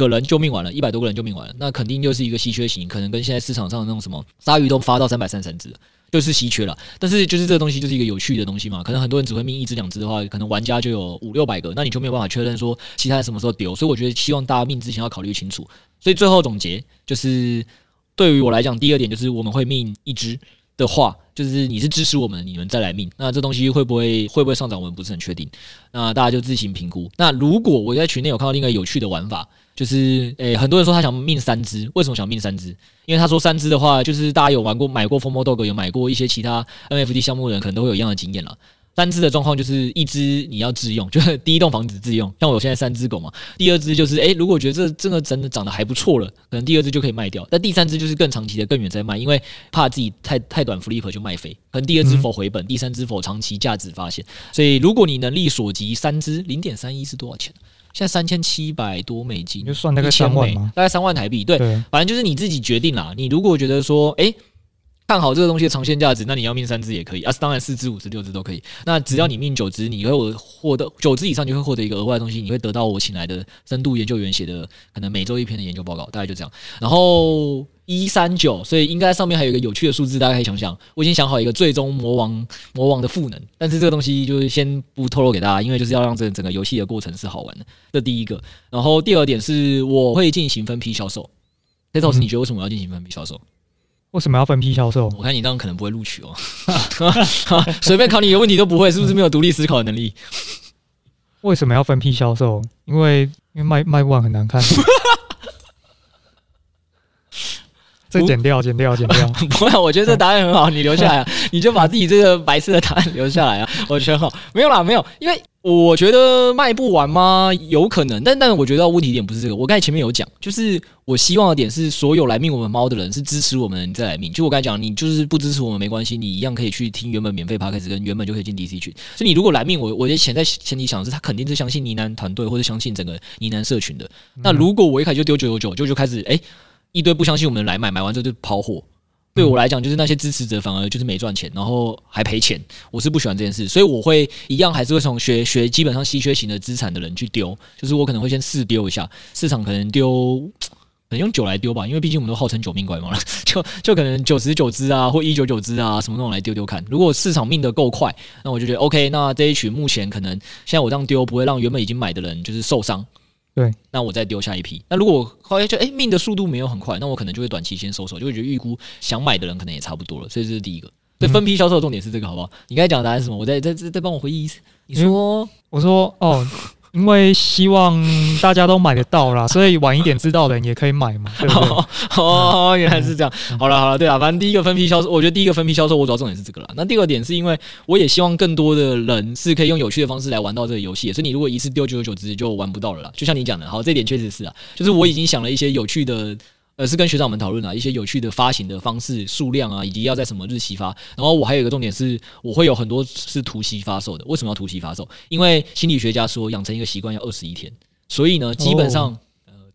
个人就命完了，一百多个人就命完了，那肯定就是一个稀缺型，可能跟现在市场上那种什么鲨鱼都发到三百三十三只，就是稀缺了。但是就是这个东西就是一个有趣的东西嘛，可能很多人只会命一只两只的话，可能玩家就有五六百个，那你就没有办法确认说其他人什么时候丢。所以我觉得希望大家命之前要考虑清楚。所以最后总结就是，对于我来讲，第二点就是我们会命一只的话，就是你是支持我们，你们再来命。那这东西会不会会不会上涨，我们不是很确定。那大家就自行评估。那如果我在群内有看到另一个有趣的玩法。就是诶、欸，很多人说他想命三只，为什么想命三只？因为他说三只的话，就是大家有玩过、买过 FOMO Dog，有买过一些其他 NFT 项目的人，可能都会有一样的经验了。三只的状况就是一只你要自用，就是第一栋房子自用。像我现在三只狗嘛，第二只就是诶、欸，如果觉得这这个真的长得还不错了，可能第二只就可以卖掉。但第三只就是更长期的、更远再卖，因为怕自己太太短 flip 就卖飞。可能第二只否回本，第三只否长期价值发现。所以如果你能力所及，三只零点三一是多少钱？现在三千七百多美金，就算那个三万大概三万台币。对，对反正就是你自己决定啦。你如果觉得说，哎、欸，看好这个东西的长线价值，那你要命三只也可以啊。当然四只、五只、六只都可以。那只要你命九只，你会获得九只以上，就会获得一个额外的东西。你会得到我请来的深度研究员写的，可能每周一篇的研究报告，大概就这样。然后。一三九，所以应该上面还有一个有趣的数字，大家可以想想。我已经想好一个最终魔王魔王的赋能，但是这个东西就是先不透露给大家，因为就是要让这整个游戏的过程是好玩的。这第一个，然后第二点是我会进行分批销售。Setos，你觉得为什么要进行分批销售？为什么要分批销售？我看你这样可能不会录取哦。随便考你一个问题都不会，是不是没有独立思考的能力？为什么要分批销售？因为因为卖卖不完很难看。这剪掉，剪掉，剪掉。不会，我觉得这答案很好，你留下来啊，你就把自己这个白色的答案留下来啊，我觉得很好。没有啦，没有，因为。我觉得卖不完吗？有可能，但但我觉得问题点不是这个。我刚才前面有讲，就是我希望的点是，所有来命我们猫的人是支持我们再来命。就我刚才讲，你就是不支持我们没关系，你一样可以去听原本免费 podcast 跟原本就可以进 DC 群。所以你如果来命我，我的潜在前提想的是，他肯定是相信呢喃团队或者相信整个呢喃社群的。那如果我一开始就丢九九九，就就开始哎一堆不相信我们来买，买完之后就抛货。对我来讲，就是那些支持者反而就是没赚钱，然后还赔钱。我是不喜欢这件事，所以我会一样还是会从学学基本上稀缺型的资产的人去丢。就是我可能会先试丢一下市场，可能丢，可能用九来丢吧，因为毕竟我们都号称九命怪猫了，就就可能九十九只啊，或一九九只啊，什么那种来丢丢看。如果市场命得够快，那我就觉得 OK。那这一群目前可能现在我这样丢不会让原本已经买的人就是受伤。对，那我再丢下一批。那如果后来就哎命的速度没有很快，那我可能就会短期先收手，就会觉得预估想买的人可能也差不多了。所以这是第一个。所以，分批销售的重点是这个，好不好？你刚才讲的答案是什么？我再再再再帮我回忆一次。你说，我说哦。因为希望大家都买得到啦，所以晚一点知道的人也可以买嘛，对不对？哦，原来是这样。好了好了，对啊，反正第一个分批销售，我觉得第一个分批销售，我主要重点是这个啦。那第二点是因为我也希望更多的人是可以用有趣的方式来玩到这个游戏，所以你如果一次丢九九九只就玩不到了啦。就像你讲的，好，这点确实是啊，就是我已经想了一些有趣的。而，是跟学长们讨论啊，一些有趣的发行的方式、数量啊，以及要在什么日期发。然后我还有一个重点是，我会有很多是突袭发售的。为什么要突袭发售？因为心理学家说，养成一个习惯要二十一天，所以呢，基本上。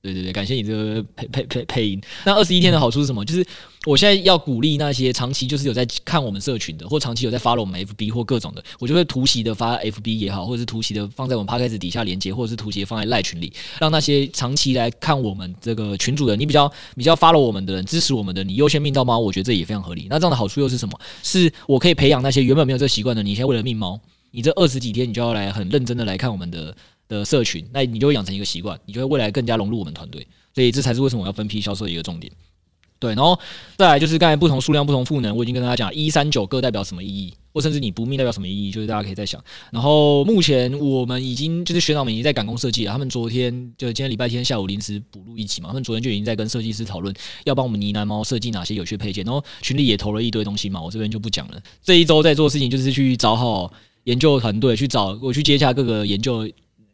对对对，感谢你这个配配配配音。那二十一天的好处是什么？就是我现在要鼓励那些长期就是有在看我们社群的，或长期有在 follow 我们 FB 或各种的，我就会突袭的发 FB 也好，或者是突袭的放在我们 p o d c a s 底下连接，或者是突袭放在赖群里，让那些长期来看我们这个群主的，你比较比较 follow 我们的人，支持我们的，你优先命到猫，我觉得这也非常合理。那这样的好处又是什么？是我可以培养那些原本没有这个习惯的，你现在为了命猫，你这二十几天你就要来很认真的来看我们的的社群，那你就会养成一个习惯，你就会未来更加融入我们团队。所以这才是为什么我要分批销售的一个重点，对，然后再来就是刚才不同数量、不同赋能，我已经跟大家讲一三九各代表什么意义，或甚至你不命代表什么意义，就是大家可以再想。然后目前我们已经就是学长们已经在赶工设计了，他们昨天就是今天礼拜天下午临时补录一集嘛，他们昨天就已经在跟设计师讨论要帮我们呢喃猫设计哪些有趣配件，然后群里也投了一堆东西嘛，我这边就不讲了。这一周在做事情就是去找好研究团队，去找我去接洽各个研究。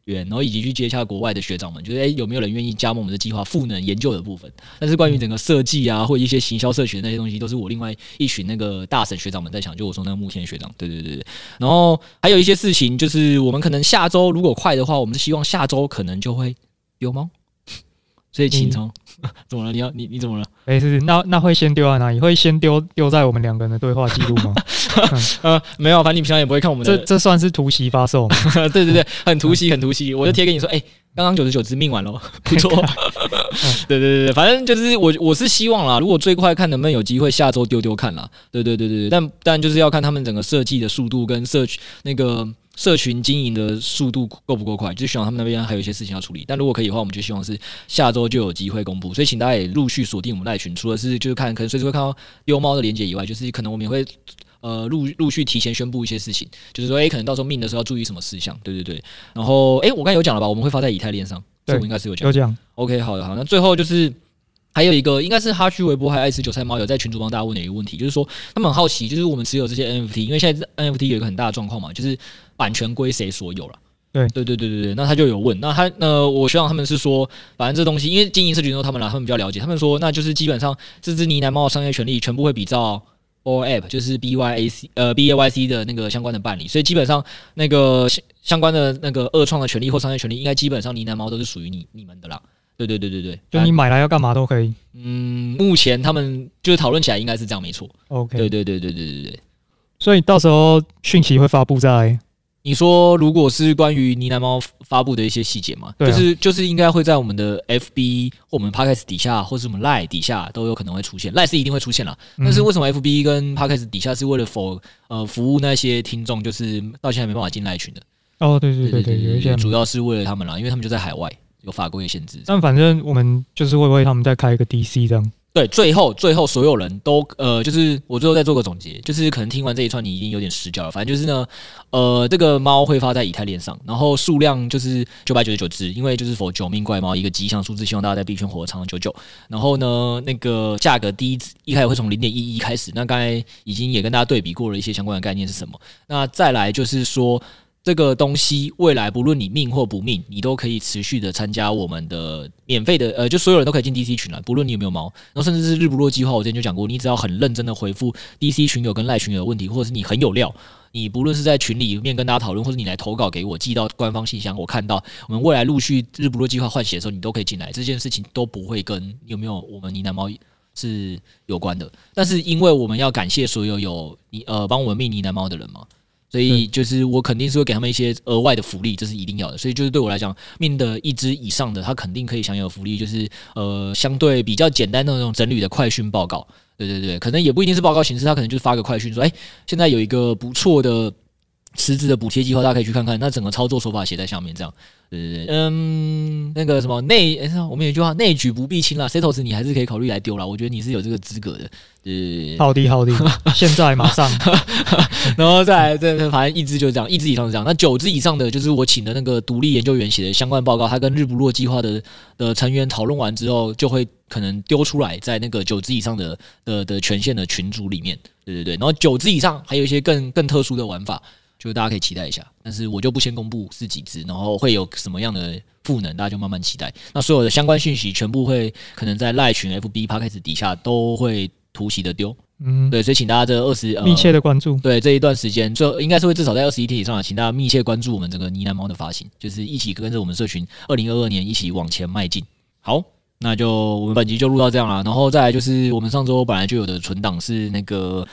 然后以及去接洽国外的学长们，就是诶有没有人愿意加盟我们的计划赋能研究的部分？但是关于整个设计啊，或一些行销社群那些东西，都是我另外一群那个大神学长们在想。就我说那个慕天学长，对对对对。然后还有一些事情，就是我们可能下周如果快的话，我们是希望下周可能就会有吗？所以请从、嗯、怎么了？你要你你怎么了？哎，是那那会先丢在哪里？会先丢丢在我们两个人的对话记录吗？呃，没有，反正你平常也不会看我们的。这这算是突袭发售吗？对 对对，很突袭，很突袭。我就贴给你说，哎、欸，刚刚九十九只命完了，不错。对对对对，反正就是我我是希望啦，如果最快看能不能有机会下周丢丢看啦。对对对对，但但就是要看他们整个设计的速度跟社区那个。社群经营的速度够不够快？就希望他们那边还有一些事情要处理。但如果可以的话，我们就希望是下周就有机会公布。所以请大家也陆续锁定我们赖群，除了是就是看可能随时会看到丢猫的连接以外，就是可能我们也会呃陆陆续提前宣布一些事情，就是说诶、欸，可能到时候命的时候要注意什么事项。对对对。然后诶、欸，我刚才有讲了吧？我们会发在以太链上，这我应该是有讲。有讲。OK，好的好。那最后就是。还有一个应该是哈区微波还爱吃韭菜猫有在群主帮大家问的一个问题，就是说他们很好奇，就是我们持有这些 NFT，因为现在 NFT 有一个很大的状况嘛，就是版权归谁所有了？对对对对对对。那他就有问，那他那，我希望他们是说，反正这东西因为经营社群都他们来，他们比较了解，他们说那就是基本上这只呢喃猫的商业权利全部会比照 Bored Ape，就是 B Y A C 呃 B A Y C 的那个相关的办理，所以基本上那个相关的那个二创的权利或商业权利，应该基本上呢喃猫都是属于你你们的啦。对对对对对，就你买来要干嘛都可以。嗯，目前他们就是讨论起来应该是这样，没错。OK，对对对对对对对。所以到时候讯息会发布在你说，如果是关于呢喃猫发布的一些细节嘛，就是就是应该会在我们的 FB 或我们 Podcast 底下，或是我们 Line 底下都有可能会出现。Line 是一定会出现了，但是为什么 FB 跟 Podcast 底下是为了否呃服务那些听众，就是到现在没办法进 Line 群的？哦，对对对对，有一些主要是为了他们啦，因为他们就在海外。有法规的限制，但反正我们就是会为他们再开一个 DC 这样。对，最后最后所有人都呃，就是我最后再做个总结，就是可能听完这一串你已经有点失焦了。反正就是呢，呃，这个猫会发在以太链上，然后数量就是九百九十九只，因为就是否九命怪猫一个吉祥数字，希望大家在币圈活得长长久久。然后呢，那个价格第一一开始会从零点一一开始，那刚才已经也跟大家对比过了一些相关的概念是什么。那再来就是说。这个东西未来不论你命或不命，你都可以持续的参加我们的免费的，呃，就所有人都可以进 DC 群了，不论你有没有猫。然后甚至是日不落计划，我之前就讲过，你只要很认真的回复 DC 群友跟赖群友的问题，或者是你很有料，你不论是在群里面跟大家讨论，或者你来投稿给我寄到官方信箱，我看到我们未来陆续日不落计划换血的时候，你都可以进来。这件事情都不会跟有没有我们呢喃猫是有关的，但是因为我们要感谢所有有你呃帮我们命呢喃猫的人嘛。所以就是我肯定是会给他们一些额外的福利，这是一定要的。所以就是对我来讲，命的一支以上的，他肯定可以享有福利，就是呃相对比较简单的那种整理的快讯报告。对对对，可能也不一定是报告形式，他可能就是发个快讯说，哎，现在有一个不错的池子的补贴计划，大家可以去看看。那整个操作手法写在下面，这样。对对对，嗯，那个什么内，我们有一句话，内举不避亲啦，Setos 你还是可以考虑来丢啦。我觉得你是有这个资格的。呃，好的好的，现在马上，然后再来，这反正一支就是这样，一支以上是这样。那九支以上的，就是我请的那个独立研究员写的相关报告，他跟日不落计划的的成员讨论完之后，就会可能丢出来在那个九支以上的的的权限的群组里面。对对对，然后九支以上还有一些更更特殊的玩法。就大家可以期待一下，但是我就不先公布是几只，然后会有什么样的赋能，大家就慢慢期待。那所有的相关讯息全部会可能在赖群、FB、Podcast 底下都会突袭的丢。嗯，对，所以请大家这二十密切的关注。对，这一段时间，就应该是会至少在二十一天以上，请大家密切关注我们这个呢喃猫的发行，就是一起跟着我们社群，二零二二年一起往前迈进。好，那就我们本集就录到这样了，然后再来就是我们上周本来就有的存档是那个。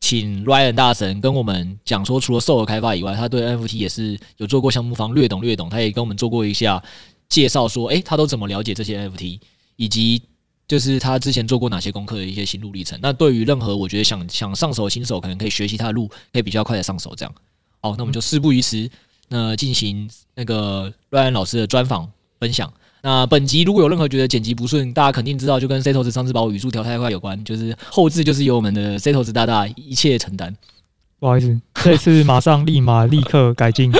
请 Ryan 大神跟我们讲说，除了 SOL 开发以外，他对 NFT 也是有做过项目方，略懂略懂。他也跟我们做过一下介绍，说，诶，他都怎么了解这些 NFT，以及就是他之前做过哪些功课的一些心路历程。那对于任何我觉得想想上手的新手，可能可以学习他的路，可以比较快的上手。这样，好，那我们就事不宜迟，那进行那个 Ryan 老师的专访分享。那本集如果有任何觉得剪辑不顺，大家肯定知道，就跟 Setos 上次把我语速调太快有关，就是后置就是由我们的 Setos 大大一切承担。不好意思，这次马上立马立刻改进。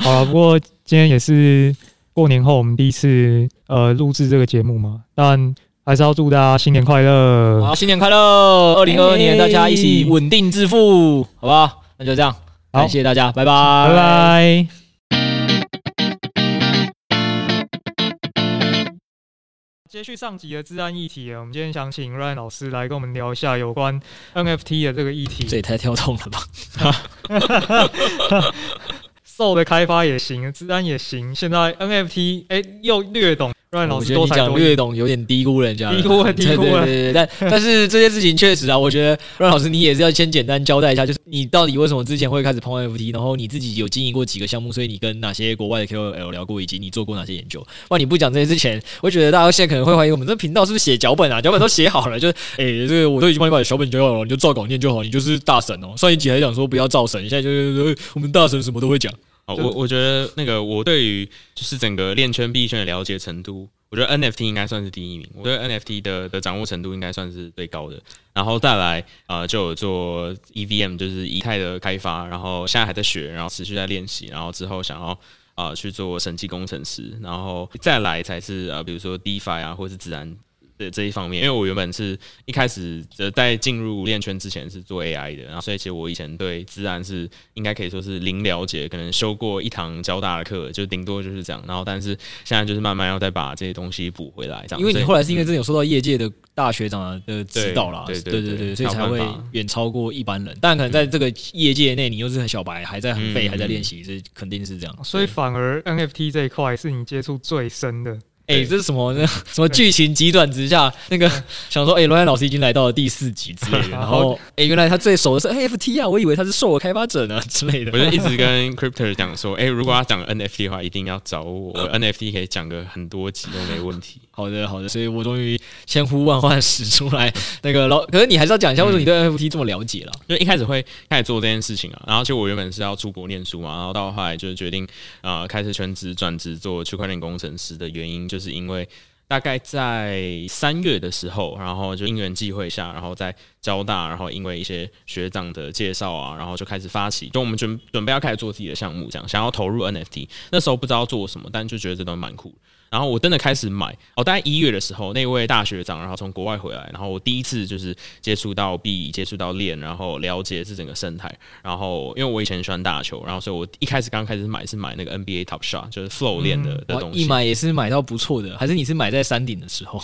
好了，不过今天也是过年后我们第一次呃录制这个节目嘛，但还是要祝大家新年快乐。好，新年快乐！二零二二年大家一起稳定致富，好不好？那就这样，感谢大家，拜拜，拜拜。接续上集的治安议题，我们今天想请 Ryan 老师来跟我们聊一下有关 NFT 的这个议题。这也太跳动了吧！SOL 的开发也行，治安也行，现在 NFT 哎、欸、又略懂。Ryan 老师多才多艺，略懂有点低估人家，低估了，低估了。对对对，但 但是这件事情确实啊，我觉得 Ryan 老师你也是要先简单交代一下，就是你到底为什么之前会开始碰 NFT，然后你自己有经营过几个项目，所以你跟哪些国外的 KOL 聊过，以及你做过哪些研究。不然你不讲这些之前，我觉得大家现在可能会怀疑我们这频道是不是写脚本啊？脚本都写好了，就是哎、欸，这个我都已经帮你把小本交好了，你就照稿念就好，你就是大神哦。上一集还讲说不要造神，现在就是我们大神什么都会讲。好，我我觉得那个我对于就是整个链圈币圈的了解程度。我觉得 NFT 应该算是第一名，我对 NFT 的的掌握程度应该算是最高的，然后再来呃就有做 EVM，就是以太的开发，然后现在还在学，然后持续在练习，然后之后想要啊、呃、去做审计工程师，然后再来才是呃比如说 DeFi 啊或者是自然。对这一方面，因为我原本是一开始在进入链圈之前是做 AI 的，然后所以其实我以前对自然是应该可以说是零了解，可能修过一堂交大的课，就顶多就是这样。然后但是现在就是慢慢要再把这些东西补回来，这样。因为你后来是因为真的有受到业界的大学长的指导啦，对对对对，对，所以才会远超过一般人。但可能在这个业界内，你又是很小白，还在很废，还在练习，是肯定是这样。所以反而 NFT 这一块是你接触最深的。哎、欸，这是什么呢？什么剧情急转直下？那个 想说，哎、欸，罗安老师已经来到了第四集之类的。然后，哎、欸，原来他最熟的是 NFT 啊，我以为他是 SOL 开发者呢之类的。我就一直跟 Crypto 讲说，哎、欸，如果要讲 NFT 的话，一定要找我，我 NFT 可以讲个很多集都没问题。好的，好的，所以我终于千呼万唤始出来。那个老，可是你还是要讲一下，为什么你对 NFT 这么了解了？因为一开始会开始做这件事情啊，然后其实我原本是要出国念书嘛，然后到后来就是决定啊、呃，开始全职转职做区块链工程师的原因，就是因为。大概在三月的时候，然后就因缘际会下，然后在交大，然后因为一些学长的介绍啊，然后就开始发起，就我们准准备要开始做自己的项目，这样想要投入 NFT。那时候不知道做什么，但就觉得这东西蛮酷。然后我真的开始买哦，大概一月的时候，那位大学长然后从国外回来，然后我第一次就是接触到币，接触到链，然后了解这整个生态。然后因为我以前喜欢打球，然后所以我一开始刚开始买是买那个 NBA Top Shot，就是 Flow 链的、嗯、的东西。一买也是买到不错的，还是你是买在山顶的时候？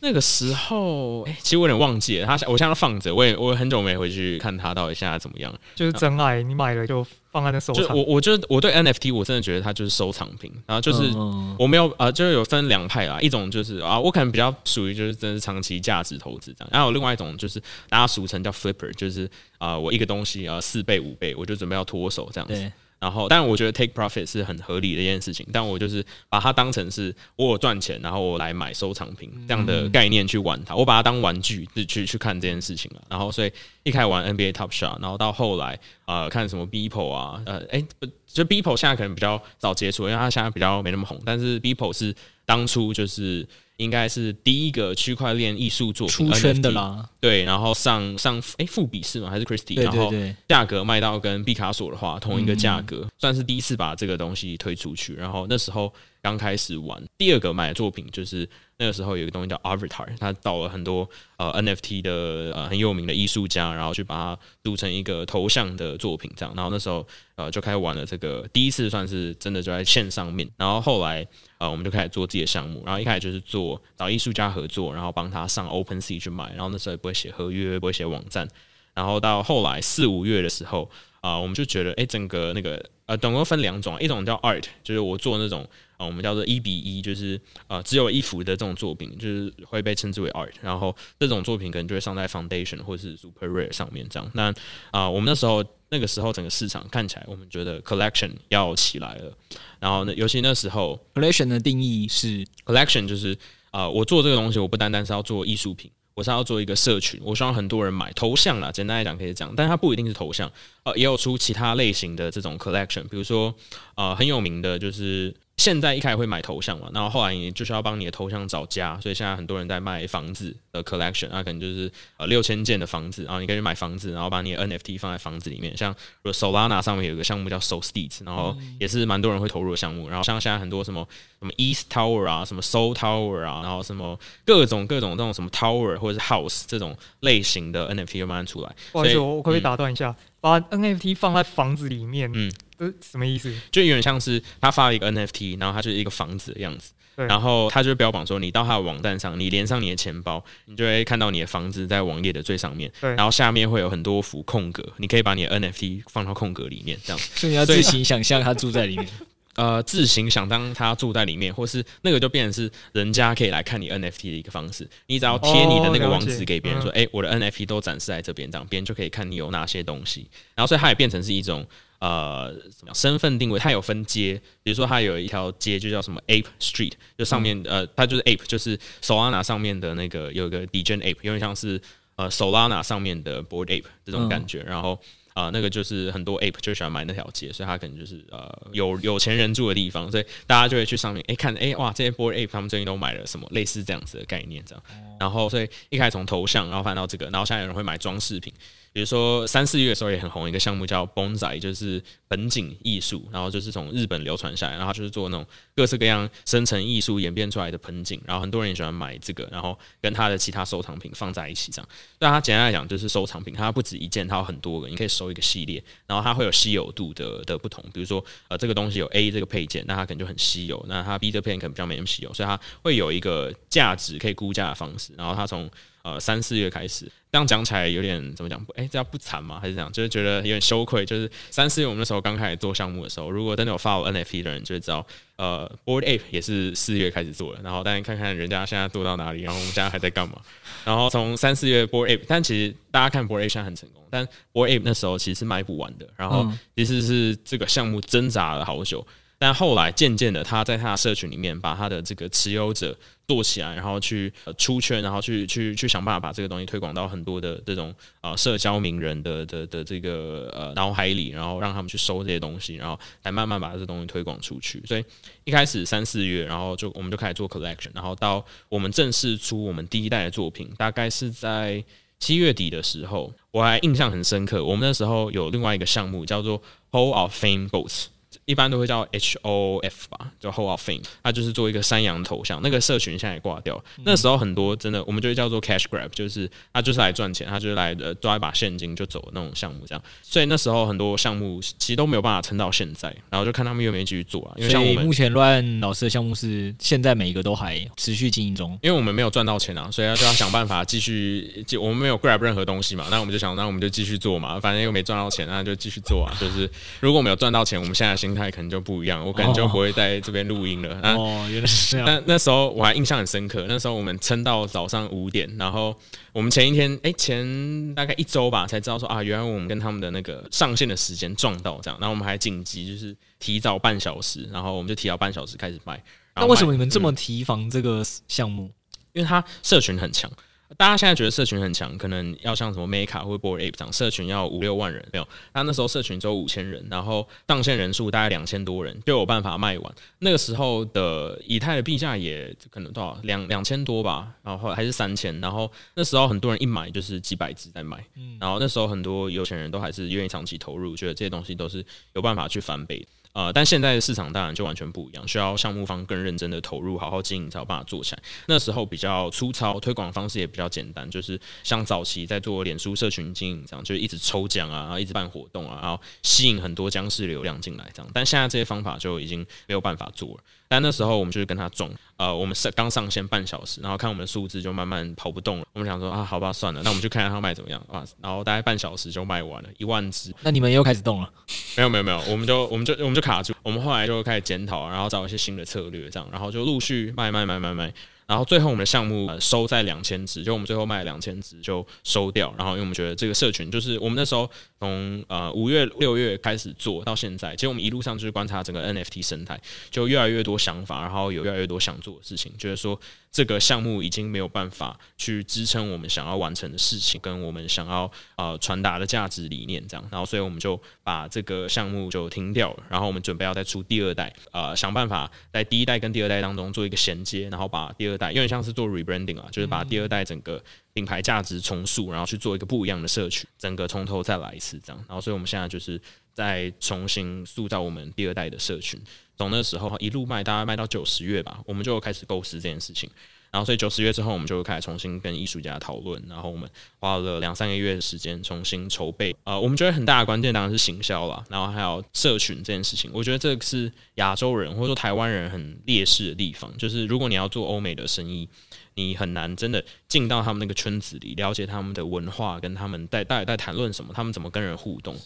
那个时候，哎，其实我有点忘记了。他我现在放着，我也我很久没回去看他到底现在怎么样。就是真爱，你买了就放在那收藏。就我我觉得我对 NFT 我真的觉得它就是收藏品。然后就是我没有呃，就是有分两派啦，一种就是啊，我可能比较属于就是真的是长期价值投资这样。然后有另外一种就是大家俗称叫 flipper，就是啊，我一个东西啊四倍五倍，我就准备要脱手这样子。然后，但我觉得 take profit 是很合理的一件事情。但我就是把它当成是我有赚钱，然后我来买收藏品这样的概念去玩它。我把它当玩具去去看这件事情了。然后，所以一开始玩 NBA Top Shot，然后到后来呃看什么 Beeple 啊，呃，哎，就 Beeple 现在可能比较早接触，因为它现在比较没那么红。但是 Beeple 是当初就是。应该是第一个区块链艺术作品出圈的啦，对，然后上上哎，富比士吗？还是 Christie？然后价格卖到跟毕卡索的话同一个价格，算是第一次把这个东西推出去。然后那时候刚开始玩，第二个买的作品就是。那个时候有一个东西叫 Avatar，他找了很多呃 NFT 的呃很有名的艺术家，然后去把它组成一个头像的作品这样。然后那时候呃就开始玩了这个，第一次算是真的就在线上面。然后后来呃我们就开始做自己的项目，然后一开始就是做找艺术家合作，然后帮他上 OpenSea 去卖。然后那时候也不会写合约，不会写网站。然后到后来四五月的时候啊、呃，我们就觉得哎、欸，整个那个呃，总共分两种，一种叫 Art，就是我做那种。啊，我们叫做一比一，就是呃，只有一幅的这种作品，就是会被称之为 art。然后这种作品可能就会上在 foundation 或是 super rare 上面这样。那啊、呃，我们那时候那个时候整个市场看起来，我们觉得 collection 要起来了。然后呢，尤其那时候 collection 的定义是 collection 就是啊、呃，我做这个东西，我不单单是要做艺术品。我是要做一个社群，我希望很多人买头像啦。简单来讲可以这样，但它不一定是头像，呃，也有出其他类型的这种 collection，比如说，呃，很有名的就是。现在一开始会买头像嘛，然后后来你就是要帮你的头像找家，所以现在很多人在卖房子的 collection，那可能就是呃六千件的房子，然后你可以去买房子，然后把你的 NFT 放在房子里面。像 Solana 上面有一个项目叫 Solstead，然后也是蛮多人会投入的项目。然后像现在很多什么什么 East Tower 啊，什么 Soul Tower 啊，然后什么各种各种这种什么 Tower 或者是 House 这种类型的 NFT 就慢慢出来。不好意思，我可不可以打断一下？嗯把 NFT 放在房子里面，嗯，这什么意思？就有点像是他发了一个 NFT，然后它就是一个房子的样子，对然后他就标榜说，你到他的网站上，你连上你的钱包，你就会看到你的房子在网页的最上面，对，然后下面会有很多幅空格，你可以把你的 NFT 放到空格里面，这样，所以你要自行想象他住在里面。呃，自行想当他住在里面，或是那个就变成是人家可以来看你 NFT 的一个方式。你只要贴你的那个网址给别人说，哎、哦嗯欸，我的 NFT 都展示在这边，这样别人就可以看你有哪些东西。然后，所以它也变成是一种呃，什么身份定位？它有分街，比如说它有一条街就叫什么 Ape Street，就上面、嗯、呃，它就是 Ape，就是 Solana 上面的那个有一个 Degen Ape，有点像是呃 Solana 上面的 Bored Ape 这种感觉，嗯、然后。啊、那个就是很多 ape 就喜欢买那条街，所以他可能就是呃有有钱人住的地方，所以大家就会去上面哎、看哎、哇这些 boy ape 他们最近都买了什么类似这样子的概念这样，然后所以一开始从头像，然后翻到这个，然后现在有人会买装饰品。比如说三四月的时候也很红一个项目叫 Bonsai，就是本景艺术，然后就是从日本流传下来，然后就是做那种各式各样生成艺术演变出来的盆景，然后很多人也喜欢买这个，然后跟他的其他收藏品放在一起这样。但它简单来讲就是收藏品，它不止一件，它有很多个，你可以收一个系列，然后它会有稀有度的的不同。比如说呃这个东西有 A 这个配件，那它可能就很稀有；那它 B 这片可能比较没那么稀有，所以它会有一个价值可以估价的方式。然后它从呃，三四月开始，这样讲起来有点怎么讲？哎、欸，这样不惨吗？还是这样？就是觉得有点羞愧。就是三四月我们那时候刚开始做项目的时候，如果真的有 follow NFT 的人就会知道，呃，Bored Ape 也是四月开始做的。然后，但是看看人家现在做到哪里，然后我们现在还在干嘛？然后从三四月 Bored Ape，但其实大家看 Bored Ape 现在很成功，但 Bored Ape 那时候其实是卖不完的。然后其实是这个项目挣扎了好久。但后来渐渐的，他在他的社群里面把他的这个持有者做起来，然后去呃出圈，然后去去去想办法把这个东西推广到很多的这种啊社交名人的的的这个呃脑海里，然后让他们去收这些东西，然后来慢慢把这东西推广出去。所以一开始三四月，然后就我们就开始做 collection，然后到我们正式出我们第一代的作品，大概是在七月底的时候，我还印象很深刻。我们那时候有另外一个项目叫做 Hall of Fame Goats。一般都会叫 H O F 吧，叫 Hall of Fame，它就是做一个山羊头像。那个社群现在也挂掉。嗯、那时候很多真的，我们就会叫做 cash grab，就是他就是来赚钱，他就是来呃抓一把现金就走的那种项目这样。所以那时候很多项目其实都没有办法撑到现在，然后就看他们愿不愿意继续做啊。因为像我们目前 Ryan 老师的项目是现在每一个都还持续经营中，因为我们没有赚到钱啊，所以就要想办法继续。就我们没有 grab 任何东西嘛，那我们就想，那我们就继续做嘛，反正又没赚到钱，那就继续做啊。就是如果我们有赚到钱，我们现在的心态可能就不一样。我可能就不会在这边录音了。哦，原来是这样。那那时候我还印象很深刻，那时候我们撑到早上五点，然后我们前一天，哎、欸，前大概一周吧，才知道说啊，原来我们跟他们的那个上线的时间撞到这样，然后我们还紧急就是提早半小时，然后我们就提早半小时开始卖。那为什么你们这么提防这个项目？嗯、因为它社群很强。大家现在觉得社群很强，可能要像什么 Meka 或 Bored Ape 这样，社群要五六万人没有？他那时候社群只有五千人，然后上线人数大概两千多人，就有办法卖完。那个时候的以太的币价也可能多少两两千多吧，然后还是三千。然后那时候很多人一买就是几百只在买，然后那时候很多有钱人都还是愿意长期投入，觉得这些东西都是有办法去翻倍。呃，但现在的市场当然就完全不一样，需要项目方更认真的投入，好好经营才有办法做起来。那时候比较粗糙，推广方式也比较简单，就是像早期在做脸书社群经营这样，就一直抽奖啊，然后一直办活动啊，然后吸引很多僵尸流量进来这样。但现在这些方法就已经没有办法做了。但那时候我们就是跟他撞，呃，我们上刚上线半小时，然后看我们的数字就慢慢跑不动了。我们想说啊，好吧，算了，那我们就看看它卖怎么样啊。然后大概半小时就卖完了一万只。那你们又开始动了？没有没有没有，我们就我们就我们就卡住。我们后来就开始检讨，然后找一些新的策略，这样，然后就陆续卖卖卖卖卖。然后最后我们的项目呃收在两千只，就我们最后卖两千只就收掉。然后因为我们觉得这个社群就是我们那时候从呃五月六月开始做到现在，其实我们一路上就是观察整个 NFT 生态，就越来越多想法，然后有越来越多想做的事情，觉得说这个项目已经没有办法去支撑我们想要完成的事情，跟我们想要呃传达的价值理念这样。然后所以我们就把这个项目就停掉了。然后我们准备要再出第二代，呃，想办法在第一代跟第二代当中做一个衔接，然后把第二代，因为像是做 rebranding 啊，就是把第二代整个品牌价值重塑，然后去做一个不一样的社群，整个从头再来一次这样。然后，所以我们现在就是在重新塑造我们第二代的社群。从那时候一路卖，大概卖到九十月吧，我们就开始构思这件事情。然后，所以九十月之后，我们就开始重新跟艺术家讨论。然后，我们花了两三个月的时间重新筹备。呃，我们觉得很大的关键当然是行销了，然后还有社群这件事情。我觉得这是亚洲人或者说台湾人很劣势的地方，就是如果你要做欧美的生意。你很难真的进到他们那个圈子里，了解他们的文化，跟他们在在在谈论什么，他们怎么跟人互动。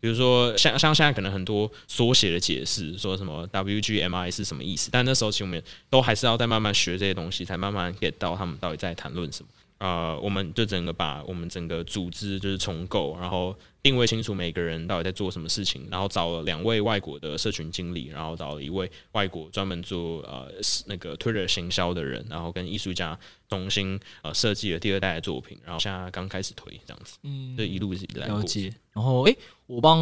比如说像像现在可能很多缩写的解释，说什么 WGMI 是什么意思，但那时候其实我们都还是要再慢慢学这些东西，才慢慢 get 到他们到底在谈论什么。呃，我们就整个把我们整个组织就是重构，然后。定位清楚每个人到底在做什么事情，然后找了两位外国的社群经理，然后找了一位外国专门做呃那个 Twitter 行销的人，然后跟艺术家重新呃设计了第二代的作品，然后现在刚开始推这样子，嗯，这一路以来了解。然后诶、欸，我帮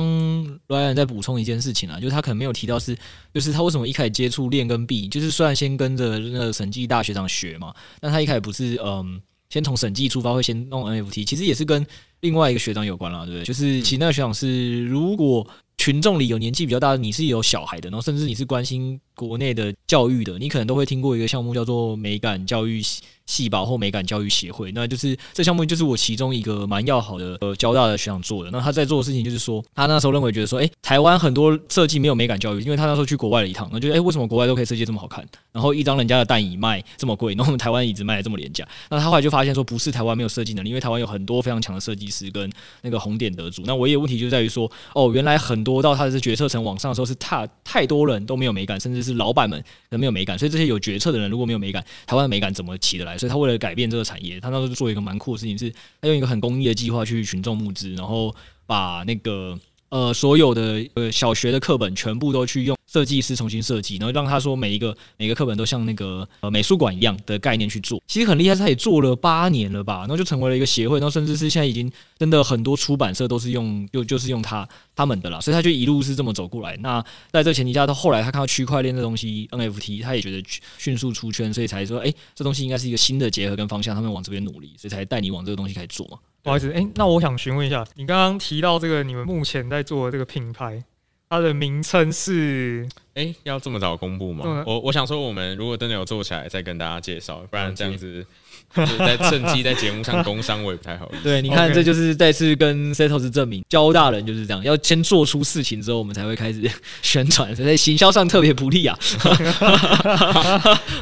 Ryan 再补充一件事情啊，就是他可能没有提到是，就是他为什么一开始接触链跟币，就是虽然先跟着那个审计大学长学嘛，但他一开始不是嗯，先从审计出发会先弄 NFT，其实也是跟。另外一个学长有关了，对不对？就是其实那个学长是，如果群众里有年纪比较大的，你是有小孩的，然后甚至你是关心国内的教育的，你可能都会听过一个项目叫做美感教育细胞或美感教育协会，那就是这项目就是我其中一个蛮要好的呃交大的学长做的。那他在做的事情就是说，他那时候认为觉得说，哎、台湾很多设计没有美感教育，因为他那时候去国外了一趟，那就哎，为什么国外都可以设计这么好看，然后一张人家的蛋椅卖这么贵，然后我们台湾椅子卖的这么廉价？那他后来就发现说，不是台湾没有设计能力，因为台湾有很多非常强的设计师跟那个红点得主。那唯一的问题就在于说，哦，原来很多到他的决策层往上的时候是太太多人都没有美感，甚至是老板们没有美感，所以这些有决策的人如果没有美感，台湾的美感怎么起得来？所以他为了改变这个。产业，他那时候就做一个蛮酷的事情，是他用一个很公益的计划去群众募资，然后把那个呃所有的呃小学的课本全部都去用设计师重新设计，然后让他说每一个每个课本都像那个呃美术馆一样的概念去做。其实很厉害，他也做了八年了吧，然后就成为了一个协会，然后甚至是现在已经真的很多出版社都是用就就是用他他们的了，所以他就一路是这么走过来。那在这前提下，到后来他看到区块链这东西 NFT，他也觉得迅速出圈，所以才说哎、这东西应该是一个新的结合跟方向，他们往这边努力，所以才带你往这个东西开始做嘛。不好意思，哎、那我想询问一下，你刚刚提到这个你们目前在做的这个品牌，它的名称是？哎、欸，要这么早公布吗？嗯、我我想说，我们如果真的有做起来，再跟大家介绍，不然这样子。在趁机在节目上工商，我也不太好意思。对，你看，这就是再次跟 Setos 证明，交大人就是这样，要先做出事情之后，我们才会开始 宣传，所以在行销上特别不利啊。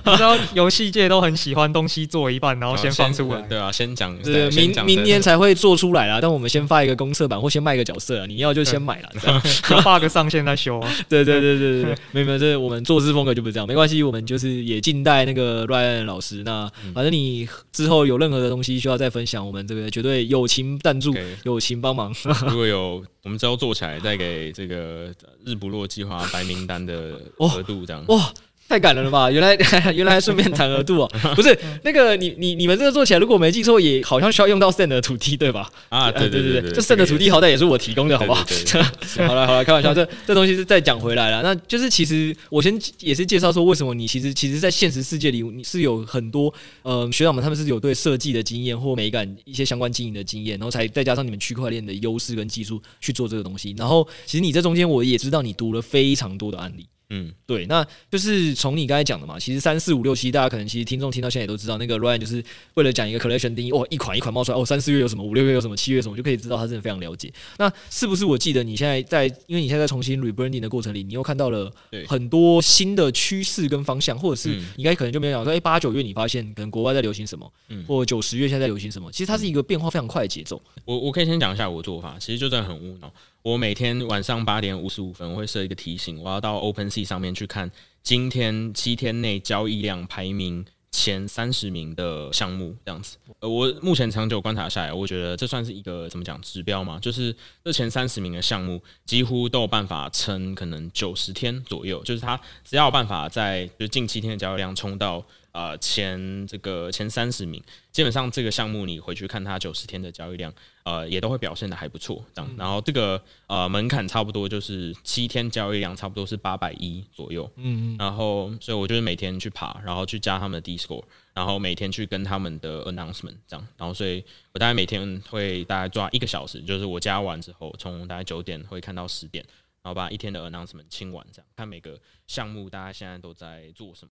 你知道，游戏界都很喜欢东西做一半，然后先放出来。对啊，先讲，对，明明年才会做出来啦。但我们先发一个公测版，或先卖一个角色啊，你要就先买了，bug 上线再修啊。对对对对对对，没有没有，这我们做事风格就不是这样，没关系，我们就是也静待那个 Ryan 老师。那反正你。之后有任何的东西需要再分享，我们这个绝对友情赞助.友情帮忙。如果有，我们之后做起来再给这个日不落计划白名单的 额度这样。哇。哇太感人了吧！原来 原来顺便谈额度哦，不是那个你你你们这个做起来，如果我没记错，也好像需要用到 Send 的土地对吧？啊，对对对对，这 Send 的土地好歹也是我提供的，好不好？好了好了，开玩笑，这这东西是再讲回来了。那就是其实我先也是介绍说，为什么你其实其实，在现实世界里你是有很多呃学长们他们是有对设计的经验或美感一些相关经营的经验，然后才再加上你们区块链的优势跟技术去做这个东西。然后其实你这中间我也知道你读了非常多的案例。嗯，对，那就是从你刚才讲的嘛，其实三四五六七，大家可能其实听众听到现在也都知道，那个 Ryan 就是为了讲一个 collection 定义，哦，一款一款冒出来，哦，三四月有什么，五六月有什么，七月有什么，就可以知道他真的非常了解。那是不是我记得你现在在，因为你现在在重新 rebranding 的过程里，你又看到了很多新的趋势跟方向，或者是你应该可能就没有讲说，哎，八九月你发现可能国外在流行什么，嗯，或九十月现在在流行什么，其实它是一个变化非常快的节奏。我我可以先讲一下我的做法，其实就真的很无脑。我每天晚上八点五十五分，我会设一个提醒，我要到 OpenSea 上面去看今天七天内交易量排名前三十名的项目，这样子。呃，我目前长久观察下来，我觉得这算是一个怎么讲指标嘛？就是这前三十名的项目几乎都有办法撑可能九十天左右，就是它只要有办法在就近七天的交易量冲到。呃，前这个前三十名，基本上这个项目你回去看它九十天的交易量，呃，也都会表现的还不错。这样，然后这个呃门槛差不多就是七天交易量差不多是八百一左右。嗯嗯。然后，所以我就是每天去爬，然后去加他们的 Discord，然后每天去跟他们的 announcement 这样。然后，所以我大概每天会大概抓一个小时，就是我加完之后，从大概九点会看到十点，然后把一天的 announcement 清完，这样看每个项目大家现在都在做什么。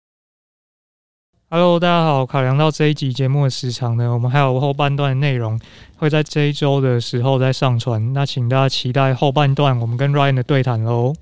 Hello，大家好。考量到这一集节目的时长呢，我们还有后半段的内容会在这一周的时候再上传。那请大家期待后半段我们跟 Ryan 的对谈喽。